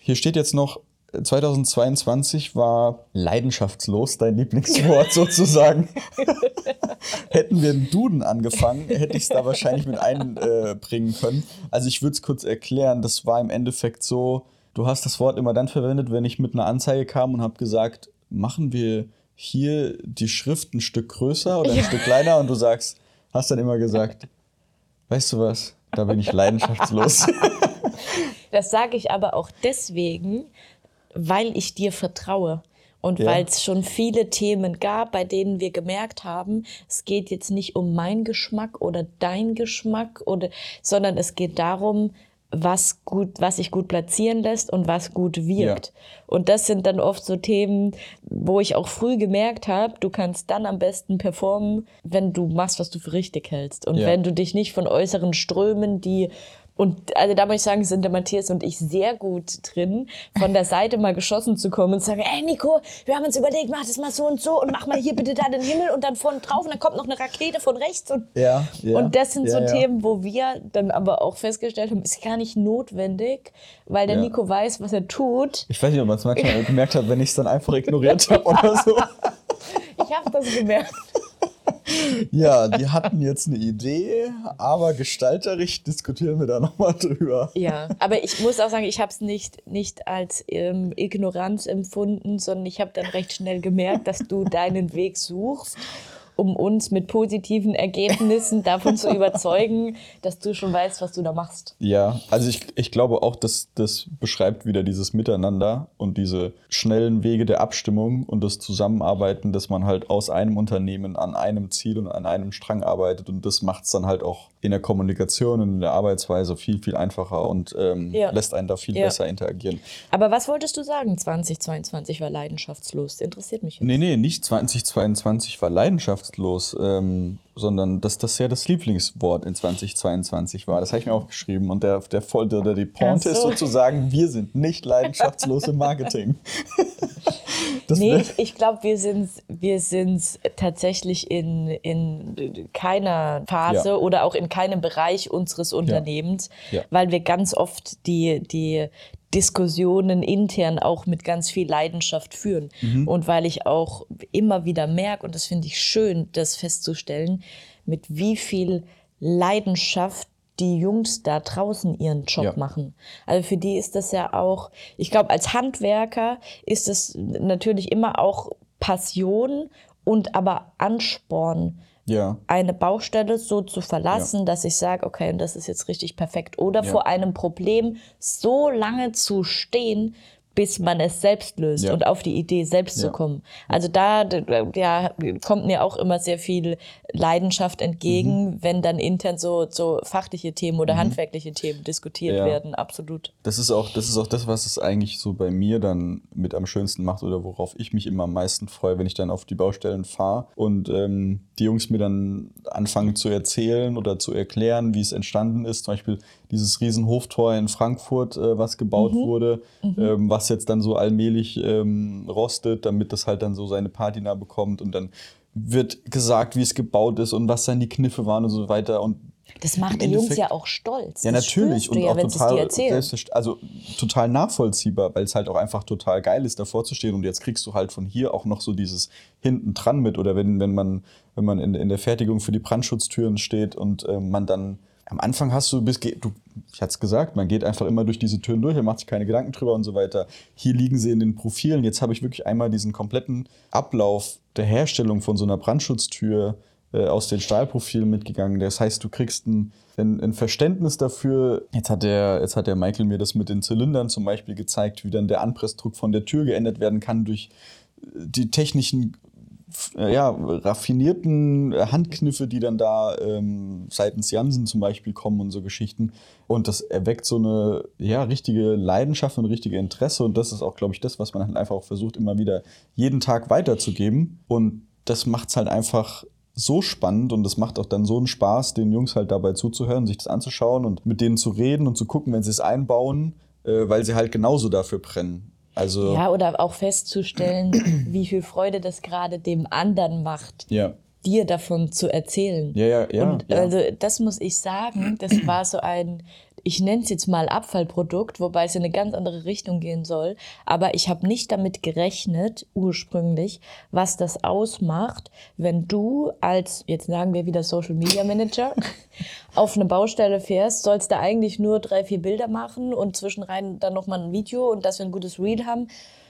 Speaker 2: Hier steht jetzt noch, 2022 war leidenschaftslos dein Lieblingswort sozusagen. Hätten wir einen Duden angefangen, hätte ich es da wahrscheinlich mit einbringen können. Also ich würde es kurz erklären, das war im Endeffekt so, du hast das Wort immer dann verwendet, wenn ich mit einer Anzeige kam und habe gesagt, machen wir hier die Schrift ein Stück größer oder ein
Speaker 1: Ja.
Speaker 2: Stück kleiner und du sagst, hast dann immer gesagt, weißt du was, da bin ich leidenschaftslos.
Speaker 1: Das sage ich aber auch deswegen, weil ich dir vertraue. Und
Speaker 2: Ja.
Speaker 1: weil es schon viele Themen gab, bei denen wir gemerkt haben, es geht jetzt nicht um meinen Geschmack oder dein Geschmack, oder, sondern es geht darum, was gut, was sich gut platzieren lässt und was gut wirkt. Und das sind dann oft so Themen, wo ich auch früh gemerkt habe, du kannst dann am besten performen, wenn du machst, was du für richtig hältst. Und
Speaker 2: Ja.
Speaker 1: wenn du dich nicht von äußeren Strömen, die und also da muss ich sagen, sind der Matthias und ich sehr gut drin, von der Seite mal geschossen zu kommen und zu sagen, ey Nico, wir haben uns überlegt, mach das mal so und so und mach mal hier bitte da den Himmel und dann vorne drauf und dann kommt noch eine Rakete von rechts und
Speaker 2: Ja, ja,
Speaker 1: und das sind so
Speaker 2: ja, ja.
Speaker 1: Themen, wo wir dann aber auch festgestellt haben, ist gar nicht notwendig, weil der. Nico weiß, was er tut.
Speaker 2: Ich weiß nicht, ob man es manchmal gemerkt hat, wenn ich es dann einfach ignoriert habe oder so.
Speaker 1: Ich habe das gemerkt.
Speaker 2: Ja, die hatten jetzt eine Idee, aber gestalterisch diskutieren wir da nochmal drüber.
Speaker 1: Ja, aber ich muss auch sagen, ich habe es nicht, nicht als ähm, Ignoranz empfunden, sondern ich habe dann recht schnell gemerkt, dass du deinen Weg suchst, um uns mit positiven Ergebnissen davon zu überzeugen, dass du schon weißt, was du da machst.
Speaker 2: Ja, also ich, ich glaube auch, dass das beschreibt wieder dieses Miteinander und diese schnellen Wege der Abstimmung und das Zusammenarbeiten, dass man halt aus einem Unternehmen an einem Ziel und an einem Strang arbeitet und das macht es dann halt auch in der Kommunikation und in der Arbeitsweise viel, viel einfacher und ähm,
Speaker 1: Ja.
Speaker 2: lässt einen da viel
Speaker 1: Ja.
Speaker 2: besser interagieren.
Speaker 1: Aber was wolltest du sagen? 2022 war leidenschaftslos. Interessiert mich. Jetzt.
Speaker 2: Nee, nee, nicht 2022 war leidenschaftslos, ähm, sondern dass das ja das Lieblingswort in 2022 war. Das habe ich mir aufgeschrieben. Und der, der, voll- der, die Pointe
Speaker 1: Ach
Speaker 2: ist
Speaker 1: so.
Speaker 2: sozusagen, wir sind nicht leidenschaftslos im Marketing. das
Speaker 1: Nee, ich, glaube, wir sind wir tatsächlich in, in keiner Phase
Speaker 2: Ja.
Speaker 1: oder auch in keinem Bereich unseres Unternehmens,
Speaker 2: Ja.
Speaker 1: weil wir ganz oft die, die Diskussionen intern auch mit ganz viel Leidenschaft führen.
Speaker 2: Mhm.
Speaker 1: Und weil ich auch immer wieder merke, und das finde ich schön, das festzustellen, mit wie viel Leidenschaft die Jungs da draußen ihren Job
Speaker 2: Ja.
Speaker 1: machen. Also für die ist das ja auch, ich glaube, als Handwerker ist es natürlich immer auch Passion und aber Ansporn,
Speaker 2: ja,
Speaker 1: eine Baustelle so zu verlassen, dass ich sage, okay, und das ist jetzt richtig perfekt. Oder
Speaker 2: Ja.
Speaker 1: vor einem Problem so lange zu stehen, bis man es selbst löst
Speaker 2: Ja.
Speaker 1: und auf die Idee selbst zu
Speaker 2: Ja.
Speaker 1: kommen. Also da ja, kommt mir auch immer sehr viel Leidenschaft entgegen,
Speaker 2: Mhm.
Speaker 1: wenn dann intern so, so fachliche Themen oder handwerkliche Themen diskutiert werden. Absolut.
Speaker 2: das ist, auch, das ist auch das, was es eigentlich so bei mir dann mit am schönsten macht oder worauf ich mich immer am meisten freue, wenn ich dann auf die Baustellen fahre und ähm, die Jungs mir dann anfangen zu erzählen oder zu erklären, wie es entstanden ist. Zum Beispiel dieses Riesenhoftor in Frankfurt, äh, was gebaut wurde, ähm, was jetzt dann so allmählich ähm, rostet, damit das halt dann so seine Patina bekommt und dann wird gesagt, wie es gebaut ist und was dann die Kniffe waren und so weiter. Und
Speaker 1: das macht die Jungs ja auch stolz.
Speaker 2: Ja,
Speaker 1: das
Speaker 2: natürlich. Und
Speaker 1: ja,
Speaker 2: auch total, also total nachvollziehbar, weil es halt auch einfach total geil ist, davor zu stehen. Und jetzt kriegst du halt von hier auch noch so dieses hinten dran mit. Oder wenn, wenn man, wenn man in, in der Fertigung für die Brandschutztüren steht und äh, man dann am Anfang hast du, bis, du ich hatte es gesagt, man geht einfach immer durch diese Türen durch, man macht sich keine Gedanken drüber und so weiter. Hier liegen sie in den Profilen. Jetzt habe ich wirklich einmal diesen kompletten Ablauf der Herstellung von so einer Brandschutztür äh, aus den Stahlprofilen mitgegangen. Das heißt, du kriegst ein, ein, ein, Verständnis dafür. Jetzt hat, der, jetzt hat der Michael mir das mit den Zylindern zum Beispiel gezeigt, wie dann der Anpressdruck von der Tür geändert werden kann durch äh, die technischen äh, ja, raffinierten Handkniffe, die dann da ähm, seitens Jansen zum Beispiel kommen und so Geschichten. Und das erweckt so eine ja, richtige Leidenschaft und richtige Interesse. Und das ist auch, glaube ich, das, was man halt einfach auch versucht, immer wieder jeden Tag weiterzugeben. Und das macht es halt einfach so spannend und es macht auch dann so einen Spaß, den Jungs halt dabei zuzuhören, sich das anzuschauen und mit denen zu reden und zu gucken, wenn sie es einbauen, äh, weil sie halt genauso dafür brennen. Also
Speaker 1: ja, oder auch festzustellen, wie viel Freude das gerade dem anderen macht.
Speaker 2: Ja.
Speaker 1: dir davon zu erzählen.
Speaker 2: Ja, ja, ja.
Speaker 1: Und
Speaker 2: ja.
Speaker 1: also das muss ich sagen, das war so ein ich nenne es jetzt mal Abfallprodukt, wobei es in eine ganz andere Richtung gehen soll. Aber ich habe nicht damit gerechnet, ursprünglich, was das ausmacht, wenn du als, jetzt sagen wir wieder Social Media Manager, auf eine Baustelle fährst, sollst du eigentlich nur drei, vier Bilder machen und zwischenrein dann nochmal ein Video und dass wir ein gutes Reel haben.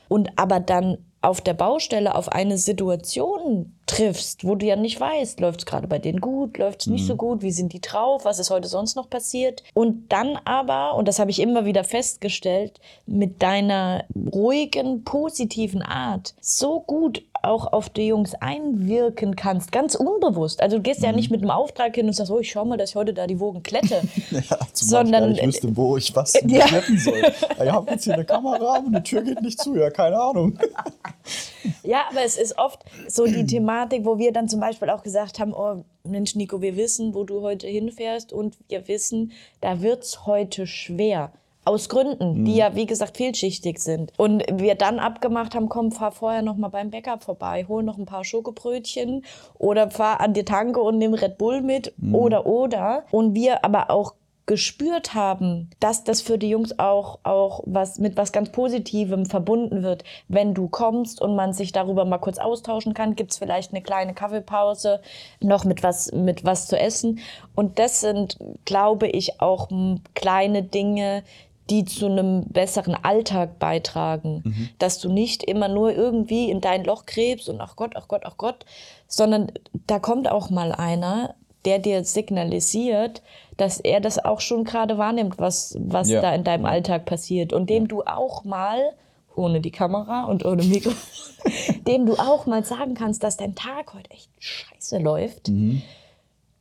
Speaker 1: Und aber dann auf der Baustelle auf eine Situation triffst, wo du ja nicht weißt, läuft es gerade bei denen gut, läuft es nicht so mhm. gut, wie sind die drauf, was ist heute sonst noch passiert. Und dann aber, und das habe ich immer wieder festgestellt, mit deiner ruhigen, positiven Art so gut auch auf die Jungs einwirken kannst, ganz unbewusst. Also du gehst mhm. ja nicht mit einem Auftrag hin und sagst, oh, ich schau mal, dass ich heute da die Wogen klette.
Speaker 2: ja, sondern ich wüsste, wo ich was ja. kletten soll. Ich habe jetzt hier eine Kamera und die Tür geht nicht zu, ja, keine Ahnung.
Speaker 1: ja, aber es ist oft so die Thematik, wo wir dann zum Beispiel auch gesagt haben, oh, Mensch, Nico, wir wissen, wo du heute hinfährst und wir wissen, da wird es heute schwer. Aus Gründen, mhm. die ja, wie gesagt, vielschichtig sind. Und wir dann abgemacht haben, komm, fahr vorher noch mal beim Bäcker vorbei, hol noch ein paar Schokobrötchen oder fahr an die Tanke und nimm Red Bull mit mhm. oder, oder. Und wir aber auch gespürt haben, dass das für die Jungs auch, auch was mit was ganz Positivem verbunden wird. Wenn du kommst und man sich darüber mal kurz austauschen kann, gibt es vielleicht eine kleine Kaffeepause, noch mit was, mit was zu essen. Und das sind, glaube ich, auch kleine Dinge, die zu einem besseren Alltag beitragen. Mhm. Dass du nicht immer nur irgendwie in dein Loch krebst und ach Gott, ach Gott, ach Gott, sondern da kommt auch mal einer, der dir signalisiert, dass er das auch schon gerade wahrnimmt, was, was ja. da in deinem Alltag passiert und dem du auch mal ohne die Kamera und ohne Mikro, dem du auch mal sagen kannst, dass dein Tag heute echt scheiße läuft. Mhm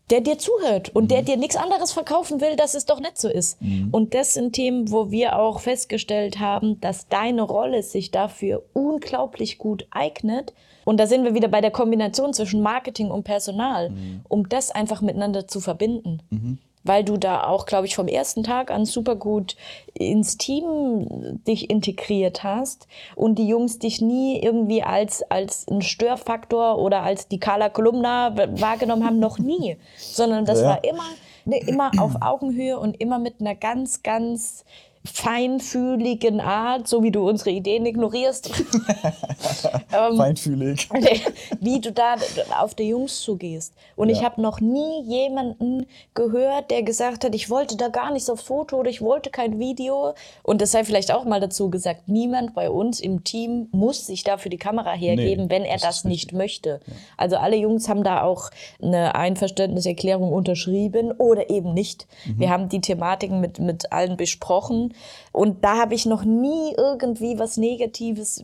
Speaker 1: der dir zuhört und mhm. der dir nichts anderes verkaufen will, dass es doch nicht so ist. Mhm. Und das sind Themen, wo wir auch festgestellt haben, dass deine Rolle sich dafür unglaublich gut eignet. Und da sind wir wieder bei der Kombination zwischen Marketing und Personal, mhm. um das einfach miteinander zu verbinden. Mhm weil du da auch, glaube ich, vom ersten Tag an super gut ins Team dich integriert hast und die Jungs dich nie irgendwie als, als ein Störfaktor oder als die Kala Kolumna wahrgenommen haben, noch nie, sondern das ja. war immer, ne, immer auf Augenhöhe und immer mit einer ganz, ganz feinfühligen Art, so wie du unsere Ideen ignorierst.
Speaker 2: ähm, Feinfühlig.
Speaker 1: wie du da auf die Jungs zugehst. Und ja. ich habe noch nie jemanden gehört, der gesagt hat, ich wollte da gar nichts aufs Foto oder ich wollte kein Video. Und das sei vielleicht auch mal dazu gesagt, niemand bei uns im Team muss sich dafür die Kamera hergeben, nee, wenn er das, das nicht möchte. Ja. Also alle Jungs haben da auch eine Einverständniserklärung unterschrieben oder eben nicht. Mhm. Wir haben die Thematiken mit, mit allen besprochen und da habe ich noch nie irgendwie was Negatives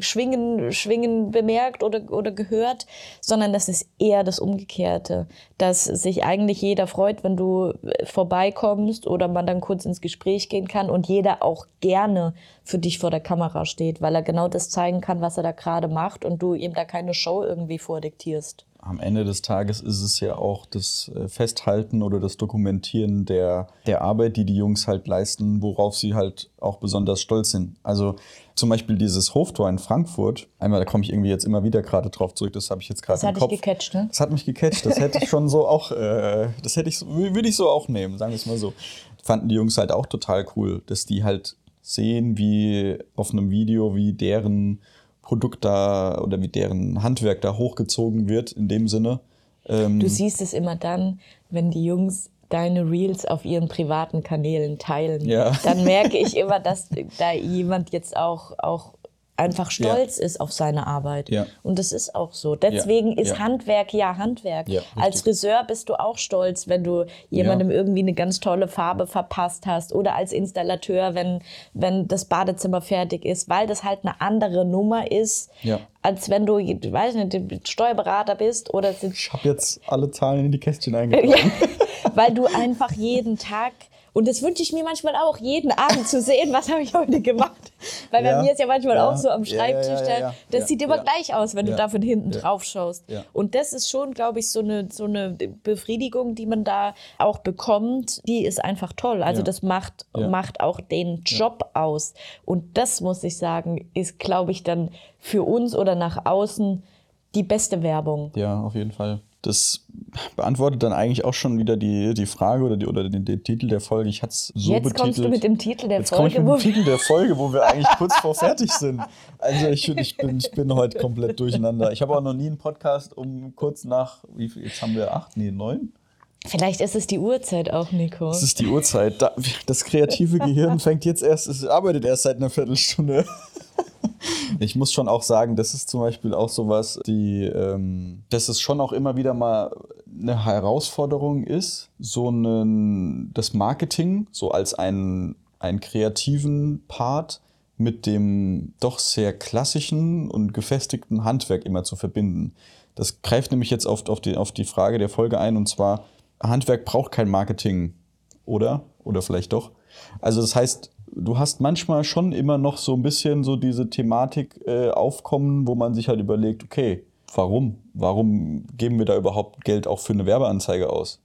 Speaker 1: schwingen, schwingen bemerkt oder, oder gehört, sondern das ist eher das Umgekehrte, dass sich eigentlich jeder freut, wenn du vorbeikommst oder man dann kurz ins Gespräch gehen kann und jeder auch gerne für dich vor der Kamera steht, weil er genau das zeigen kann, was er da gerade macht und du ihm da keine Show irgendwie vordiktierst.
Speaker 2: Am Ende des Tages ist es ja auch das äh, Festhalten oder das Dokumentieren der, der Arbeit, die die Jungs halt leisten, worauf sie halt auch besonders stolz sind. Also zum Beispiel dieses Hoftor in Frankfurt, einmal, da komme ich irgendwie jetzt immer wieder gerade drauf zurück, das habe ich jetzt gerade
Speaker 1: im Kopf. Das hat dich gecatcht, ne?
Speaker 2: Das hat mich gecatcht, das hätte ich schon so auch, äh, das hätte ich, würde ich so auch nehmen, sagen wir es mal so. Fanden die Jungs halt auch total cool, dass die halt sehen, wie auf einem Video, wie deren Produkt da oder wie deren Handwerk da hochgezogen wird in dem Sinne.
Speaker 1: Ähm du siehst es immer dann, wenn die Jungs deine Reels auf ihren privaten Kanälen teilen. Ja. Dann merke ich immer, dass da jemand jetzt auch, auch einfach stolz ja. ist auf seine Arbeit. Ja. Und das ist auch so. Deswegen ja. ist Handwerk ja Handwerk. Als Friseur bist du auch stolz, wenn du jemandem irgendwie eine ganz tolle Farbe verpasst hast. Oder als Installateur, wenn, wenn das Badezimmer fertig ist, weil das halt eine andere Nummer ist, als wenn du, weiß nicht, Steuerberater bist oder
Speaker 2: Ich habe jetzt alle Zahlen in die Kästchen eingetragen.
Speaker 1: weil du einfach jeden Tag und das wünsche ich mir manchmal auch, jeden Abend zu sehen, was habe ich heute gemacht. Weil ja. bei mir ist ja manchmal ja. auch so am Schreibtisch, ja, das sieht immer gleich aus, wenn du da von hinten drauf schaust. Und das ist schon, glaube ich, so eine, so eine Befriedigung, die man da auch bekommt, die ist einfach toll. Also das macht, macht auch den Job aus. Und das, muss ich sagen, ist, glaube ich, dann für uns oder nach außen die beste Werbung.
Speaker 2: Ja, auf jeden Fall. Das beantwortet dann eigentlich auch schon wieder die, die Frage oder, die, oder den, den Titel der Folge. Ich hatte es so
Speaker 1: Jetzt betitelt. kommst du mit dem Titel der
Speaker 2: Jetzt
Speaker 1: Folge.
Speaker 2: Jetzt komme ich mit dem Titel der Folge, wo wir eigentlich kurz vor fertig sind. Also ich, ich, bin, ich bin heute komplett durcheinander. Ich habe auch noch nie einen Podcast um kurz nach, wie viel, jetzt haben wir acht, nee, neun?
Speaker 1: Vielleicht ist es die Uhrzeit auch, Nico.
Speaker 2: Es ist die Uhrzeit. Das kreative Gehirn fängt jetzt erst, es arbeitet erst seit einer Viertelstunde. Ich muss schon auch sagen, das ist zum Beispiel auch sowas, die, ähm, dass es schon auch immer wieder mal eine Herausforderung ist, so einen, das Marketing so als einen, einen kreativen Part mit dem doch sehr klassischen und gefestigten Handwerk immer zu verbinden. Das greift nämlich jetzt oft auf die, auf die Frage der Folge ein und zwar, Handwerk braucht kein Marketing, oder? Oder vielleicht doch. Also das heißt, du hast manchmal schon immer noch so ein bisschen so diese Thematik äh, aufkommen, wo man sich halt überlegt, okay, warum? Warum geben wir da überhaupt Geld auch für eine Werbeanzeige aus?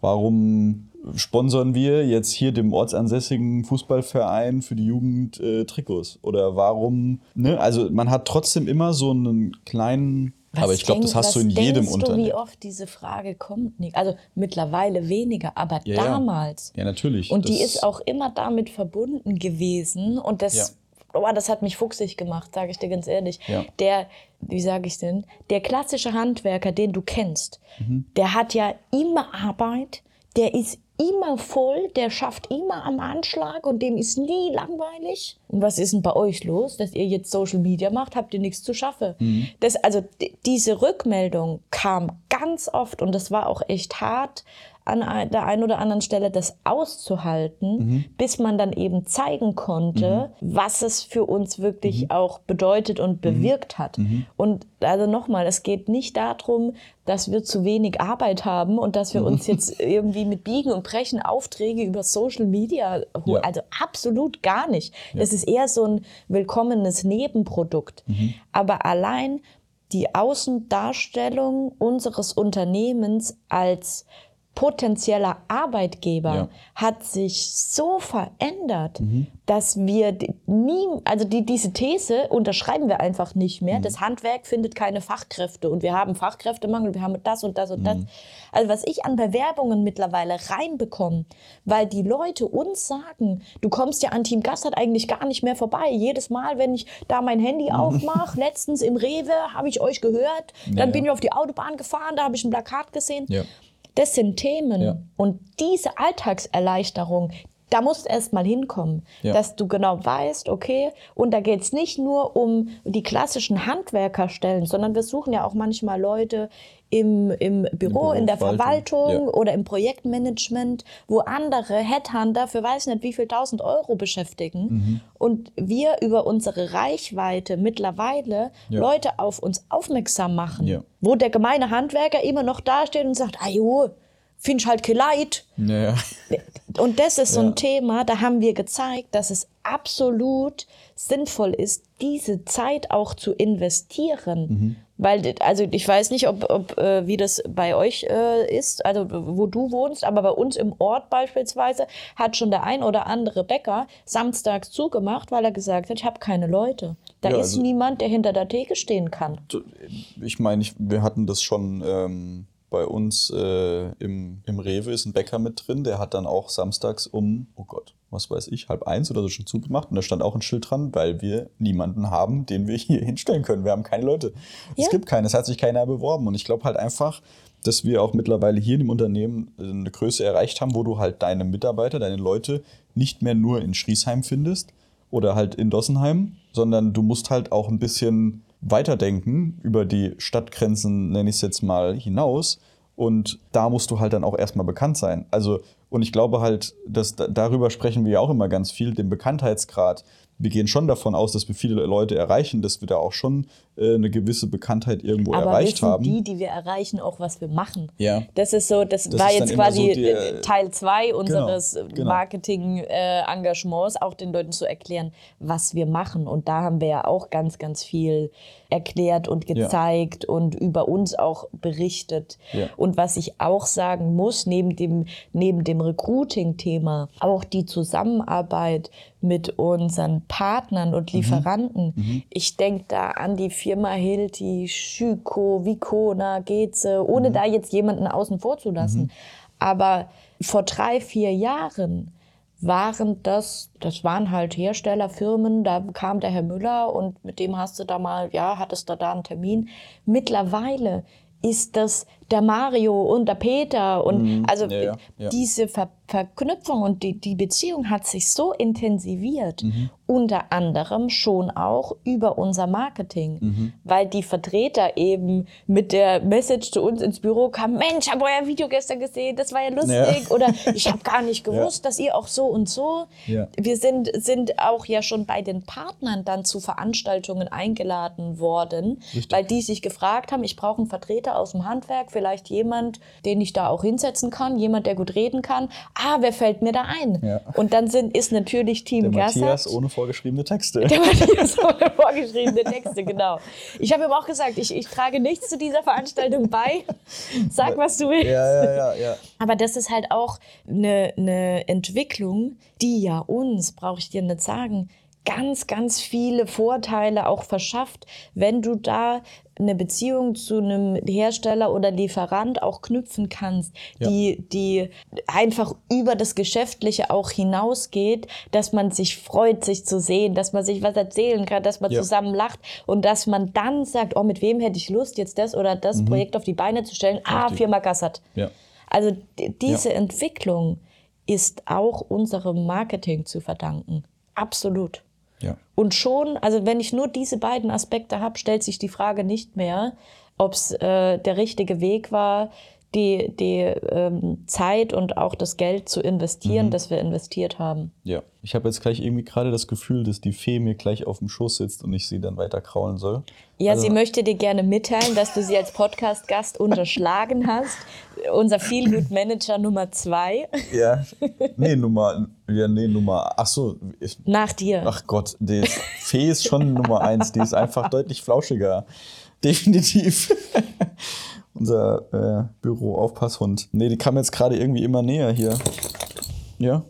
Speaker 2: Warum sponsern wir jetzt hier dem ortsansässigen Fußballverein für die Jugend äh, Trikots? Oder warum, ne? Also man hat trotzdem immer so einen kleinen was aber ich glaube, das hast du in jedem Unternehmen.
Speaker 1: Du, wie oft diese Frage kommt, Nick? Also mittlerweile weniger, aber ja, damals.
Speaker 2: Ja. ja, natürlich.
Speaker 1: Und die ist auch immer damit verbunden gewesen. Und das, ja. oh, das hat mich fuchsig gemacht, sage ich dir ganz ehrlich. Der, wie sage ich denn? Der klassische Handwerker, den du kennst, mhm. der hat ja immer Arbeit, der ist immer voll, der schafft immer am Anschlag und dem ist nie langweilig. Und was ist denn bei euch los, dass ihr jetzt Social Media macht, habt ihr nichts zu schaffen? Mhm. Das, also diese Rückmeldung kam ganz oft und das war auch echt hart an der einen oder anderen Stelle das auszuhalten, mhm. bis man dann eben zeigen konnte, mhm. was es für uns wirklich mhm. auch bedeutet und mhm. bewirkt hat. Mhm. Und also nochmal, es geht nicht darum, dass wir zu wenig Arbeit haben und dass wir uns jetzt irgendwie mit Biegen und Brechen Aufträge über Social Media holen. Ja. Also absolut gar nicht. Ja. Das ist eher so ein willkommenes Nebenprodukt. Mhm. Aber allein die Außendarstellung unseres Unternehmens als potenzieller Arbeitgeber ja. hat sich so verändert, mhm. dass wir nie, also die, diese These unterschreiben wir einfach nicht mehr. Mhm. Das Handwerk findet keine Fachkräfte und wir haben Fachkräftemangel, wir haben das und das und mhm. das. Also was ich an Bewerbungen mittlerweile reinbekomme, weil die Leute uns sagen, du kommst ja an Team Gastert eigentlich gar nicht mehr vorbei. Jedes Mal, wenn ich da mein Handy mhm. aufmache, letztens im Rewe habe ich euch gehört, dann ja, bin ich auf die Autobahn gefahren, da habe ich ein Plakat gesehen. Das sind Themen ja. und diese Alltagserleichterung, da musst du erst mal hinkommen, ja. dass du genau weißt, okay, und da geht es nicht nur um die klassischen Handwerkerstellen, sondern wir suchen ja auch manchmal Leute im, im Büro, in der Verwaltung ja. oder im Projektmanagement, wo andere Headhunter für weiß nicht wie viel tausend Euro beschäftigen. Mhm. Und wir über unsere Reichweite mittlerweile ja. Leute auf uns aufmerksam machen, wo der gemeine Handwerker immer noch dasteht und sagt, ah jo, findest halt kein Leid. Ja. Und das ist so ein Thema, da haben wir gezeigt, dass es absolut sinnvoll ist, diese Zeit auch zu investieren.
Speaker 2: Mhm.
Speaker 1: Weil, also ich weiß nicht, ob, ob äh, wie das bei euch äh, ist, also wo du wohnst, aber bei uns im Ort beispielsweise hat schon der ein oder andere Bäcker samstags zugemacht, weil er gesagt hat, ich habe keine Leute. Da
Speaker 2: Ja,
Speaker 1: ist
Speaker 2: also-
Speaker 1: niemand, der hinter der Theke stehen kann.
Speaker 2: Ich meine, ich, wir hatten das schon ähm, bei uns äh, im, im Rewe ist ein Bäcker mit drin, der hat dann auch samstags um, oh Gott, was weiß ich, halb eins oder so schon zugemacht. Und da stand auch ein Schild dran, weil wir niemanden haben, den wir hier hinstellen können. Wir haben keine Leute.
Speaker 1: Ja.
Speaker 2: Es gibt keine, es hat sich keiner beworben. Und ich glaube halt einfach, dass wir auch mittlerweile hier im Unternehmen äh, eine Größe erreicht haben, wo du halt deine Mitarbeiter, deine Leute nicht mehr nur in Schriesheim findest oder halt in Dossenheim, sondern du musst halt auch ein bisschen weiterdenken über die Stadtgrenzen, nenne ich es jetzt mal, hinaus. Und da musst du halt dann auch erstmal bekannt sein. Also, und ich glaube halt, dass da- darüber sprechen wir ja auch immer ganz viel, den Bekanntheitsgrad. Wir gehen schon davon aus, dass wir viele Leute erreichen, dass wir da auch schon äh, eine gewisse Bekanntheit irgendwo
Speaker 1: Aber
Speaker 2: erreicht
Speaker 1: wissen
Speaker 2: haben.
Speaker 1: die, die wir erreichen, auch was wir machen?
Speaker 2: Ja.
Speaker 1: Das ist so, das,
Speaker 2: Das
Speaker 1: war jetzt quasi
Speaker 2: so der-
Speaker 1: äh, Teil 2 unseres
Speaker 2: Genau, genau.
Speaker 1: Marketing-Engagements, auch den Leuten zu erklären, was wir machen. Und da haben wir ja auch ganz, ganz viel erklärt und gezeigt und über uns auch berichtet.
Speaker 2: Ja.
Speaker 1: Und was ich auch sagen muss, neben dem, neben dem Recruiting-Thema, auch die Zusammenarbeit mit unseren Partnern und
Speaker 2: Mhm.
Speaker 1: Lieferanten. Ich denke da an die Firma Hilti, Schüko, Vicona, Geze,
Speaker 2: Mhm.
Speaker 1: ohne da jetzt jemanden außen vor zu lassen. Aber vor drei, vier Jahren waren das, das waren halt Herstellerfirmen, da kam der Herr Müller und mit dem hast du da mal, ja, hattest du da einen Termin. Mittlerweile ist das der Mario und der Peter und also
Speaker 2: Mhm. Ja, ja, ja.
Speaker 1: diese Ver Verknüpfung und die, die Beziehung hat sich so intensiviert,
Speaker 2: Mhm.
Speaker 1: unter anderem schon auch über unser Marketing,
Speaker 2: Mhm.
Speaker 1: weil die Vertreter eben mit der Message zu uns ins Büro kamen, Mensch, habe euer Video gestern gesehen, das war ja lustig
Speaker 2: Ja.
Speaker 1: oder ich habe gar nicht gewusst, dass ihr auch so und so. Wir sind, sind auch ja schon bei den Partnern dann zu Veranstaltungen eingeladen worden,
Speaker 2: Richtig.
Speaker 1: weil die sich gefragt haben, ich brauche einen Vertreter aus dem Handwerk, vielleicht jemand, den ich da auch hinsetzen kann, jemand, der gut reden kann. Ah, wer fällt mir da ein?
Speaker 2: Ja.
Speaker 1: Und dann sind, ist natürlich Team
Speaker 2: Der Matthias
Speaker 1: Gassert.
Speaker 2: ohne vorgeschriebene Texte.
Speaker 1: Der Matthias ohne vorgeschriebene Texte, genau. Ich habe ihm auch gesagt, ich, ich trage nichts zu dieser Veranstaltung bei. Sag, was du willst.
Speaker 2: ja, ja, ja, ja.
Speaker 1: Aber das ist halt auch eine, eine Entwicklung, die ja uns, brauche ich dir nicht sagen, ganz, ganz viele Vorteile auch verschafft, wenn du da eine Beziehung zu einem Hersteller oder Lieferant auch knüpfen kannst,
Speaker 2: Ja.
Speaker 1: die, die einfach über das Geschäftliche auch hinausgeht, dass man sich freut, sich zu sehen, dass man sich was erzählen kann, dass man
Speaker 2: Ja.
Speaker 1: zusammen lacht und dass man dann sagt, oh, mit wem hätte ich Lust, jetzt das oder das Projekt auf die Beine zu stellen? Ah,
Speaker 2: Mhm. Richtig.
Speaker 1: Firma Gassert.
Speaker 2: Ja.
Speaker 1: Also diese Entwicklung ist auch unserem Marketing zu verdanken. Absolut.
Speaker 2: Ja.
Speaker 1: Und schon, also wenn ich nur diese beiden Aspekte habe, stellt sich die Frage nicht mehr, ob es äh, der richtige Weg war, die, die ähm, Zeit und auch das Geld zu investieren, das wir investiert haben.
Speaker 2: Ja, ich habe jetzt gleich irgendwie gerade das Gefühl, dass die Fee mir gleich auf dem Schoß sitzt und ich sie dann weiter kraulen soll.
Speaker 1: Ja,
Speaker 2: Also-
Speaker 1: sie möchte dir gerne mitteilen, dass du sie als Podcast-Gast unterschlagen hast. Unser Feelgood-Manager Nummer zwei
Speaker 2: Ja, nee, Nummer, ja, nee, Nummer, ach so, ich,
Speaker 1: nach dir.
Speaker 2: ach Gott, die Fee ist schon Nummer eins, die ist einfach deutlich flauschiger. Definitiv. Unser äh, Büro-Aufpasshund. Nee, die kam jetzt gerade irgendwie immer näher hier. Ja?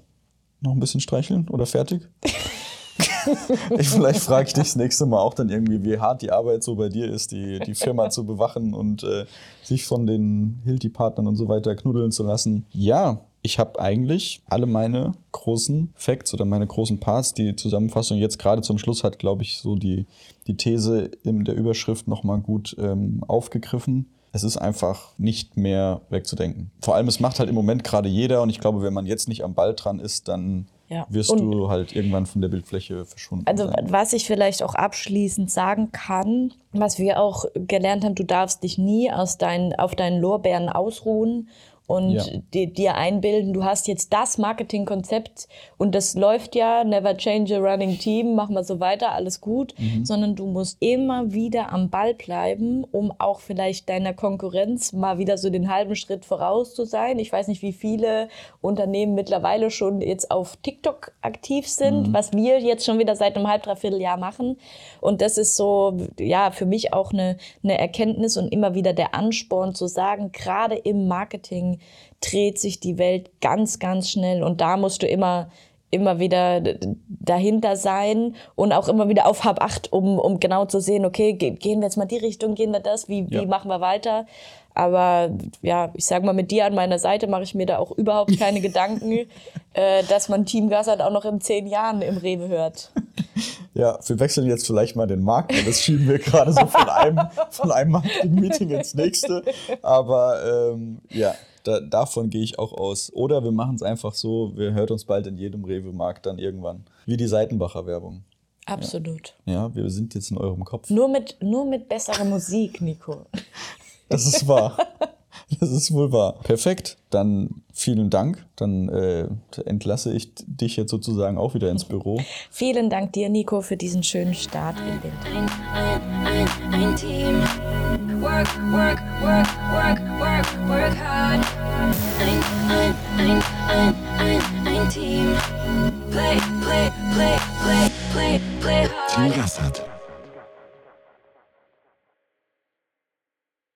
Speaker 2: Noch ein bisschen streicheln oder fertig? ich, vielleicht frage ich dich das nächste Mal auch dann irgendwie, wie hart die Arbeit so bei dir ist, die, die Firma zu bewachen und äh, sich von den Hilti-Partnern und so weiter knuddeln zu lassen. Ja, ich habe eigentlich alle meine großen Facts oder meine großen Parts, die Zusammenfassung jetzt gerade zum Schluss hat, glaube ich, so die, die These in der Überschrift nochmal gut ähm, aufgegriffen. Es ist einfach nicht mehr wegzudenken. Vor allem, es macht halt im Moment gerade jeder und ich glaube, wenn man jetzt nicht am Ball dran ist, dann
Speaker 1: Ja.
Speaker 2: wirst
Speaker 1: Und-
Speaker 2: du halt irgendwann von der Bildfläche verschwunden
Speaker 1: Also
Speaker 2: sein.
Speaker 1: was ich vielleicht auch abschließend sagen kann, was wir auch gelernt haben, du darfst dich nie aus deinen, auf deinen Lorbeeren ausruhen und
Speaker 2: Ja.
Speaker 1: di- dir einbilden, du hast jetzt das Marketingkonzept und das läuft ja, never change a running team, mach mal so weiter, alles gut, sondern du musst immer wieder am Ball bleiben, um auch vielleicht deiner Konkurrenz mal wieder so den halben Schritt voraus zu sein. Ich weiß nicht, wie viele Unternehmen mittlerweile schon jetzt auf TikTok aktiv sind, was wir jetzt schon wieder seit einem halb, dreiviertel Jahr machen. Und das ist so, ja, für mich auch eine, eine Erkenntnis und immer wieder der Ansporn zu sagen, gerade im Marketing dreht sich die Welt ganz, ganz schnell und da musst du immer immer wieder dahinter sein und auch immer wieder auf Hab acht, um, um genau zu sehen, okay, ge gehen wir jetzt mal die Richtung, gehen wir das, wie,
Speaker 2: Ja.
Speaker 1: wie machen wir weiter? Aber ja, ich sag mal, mit dir an meiner Seite mache ich mir da auch überhaupt keine Gedanken, äh, dass man Team Gassert auch noch in zehn Jahren im Rewe hört.
Speaker 2: Ja, wir wechseln jetzt vielleicht mal den Markt, weil das schieben wir gerade so von einem, von einem Marketing-Meeting ins nächste. Aber ähm, ja, da, davon gehe ich auch aus. Oder wir machen es einfach so, wir hört uns bald in jedem Rewe-Markt dann irgendwann. Wie die Seitenbacher Werbung.
Speaker 1: Absolut.
Speaker 2: Ja, wir sind jetzt in eurem Kopf.
Speaker 1: Nur mit, nur mit besserer Musik, Nico.
Speaker 2: Das ist wahr. Das ist wohl wahr. Perfekt. Dann vielen Dank. Dann äh, entlasse ich dich jetzt sozusagen auch wieder ins Büro.
Speaker 1: Vielen Dank dir, Nico, für diesen schönen Start in den Tag.
Speaker 3: ein, ein, ein, ein Team. Work, work, work, work, work, work hard. Ein, ein, ein, ein, ein, ein Team. Play, play, play, play, play, play hard.
Speaker 4: Team Gassert.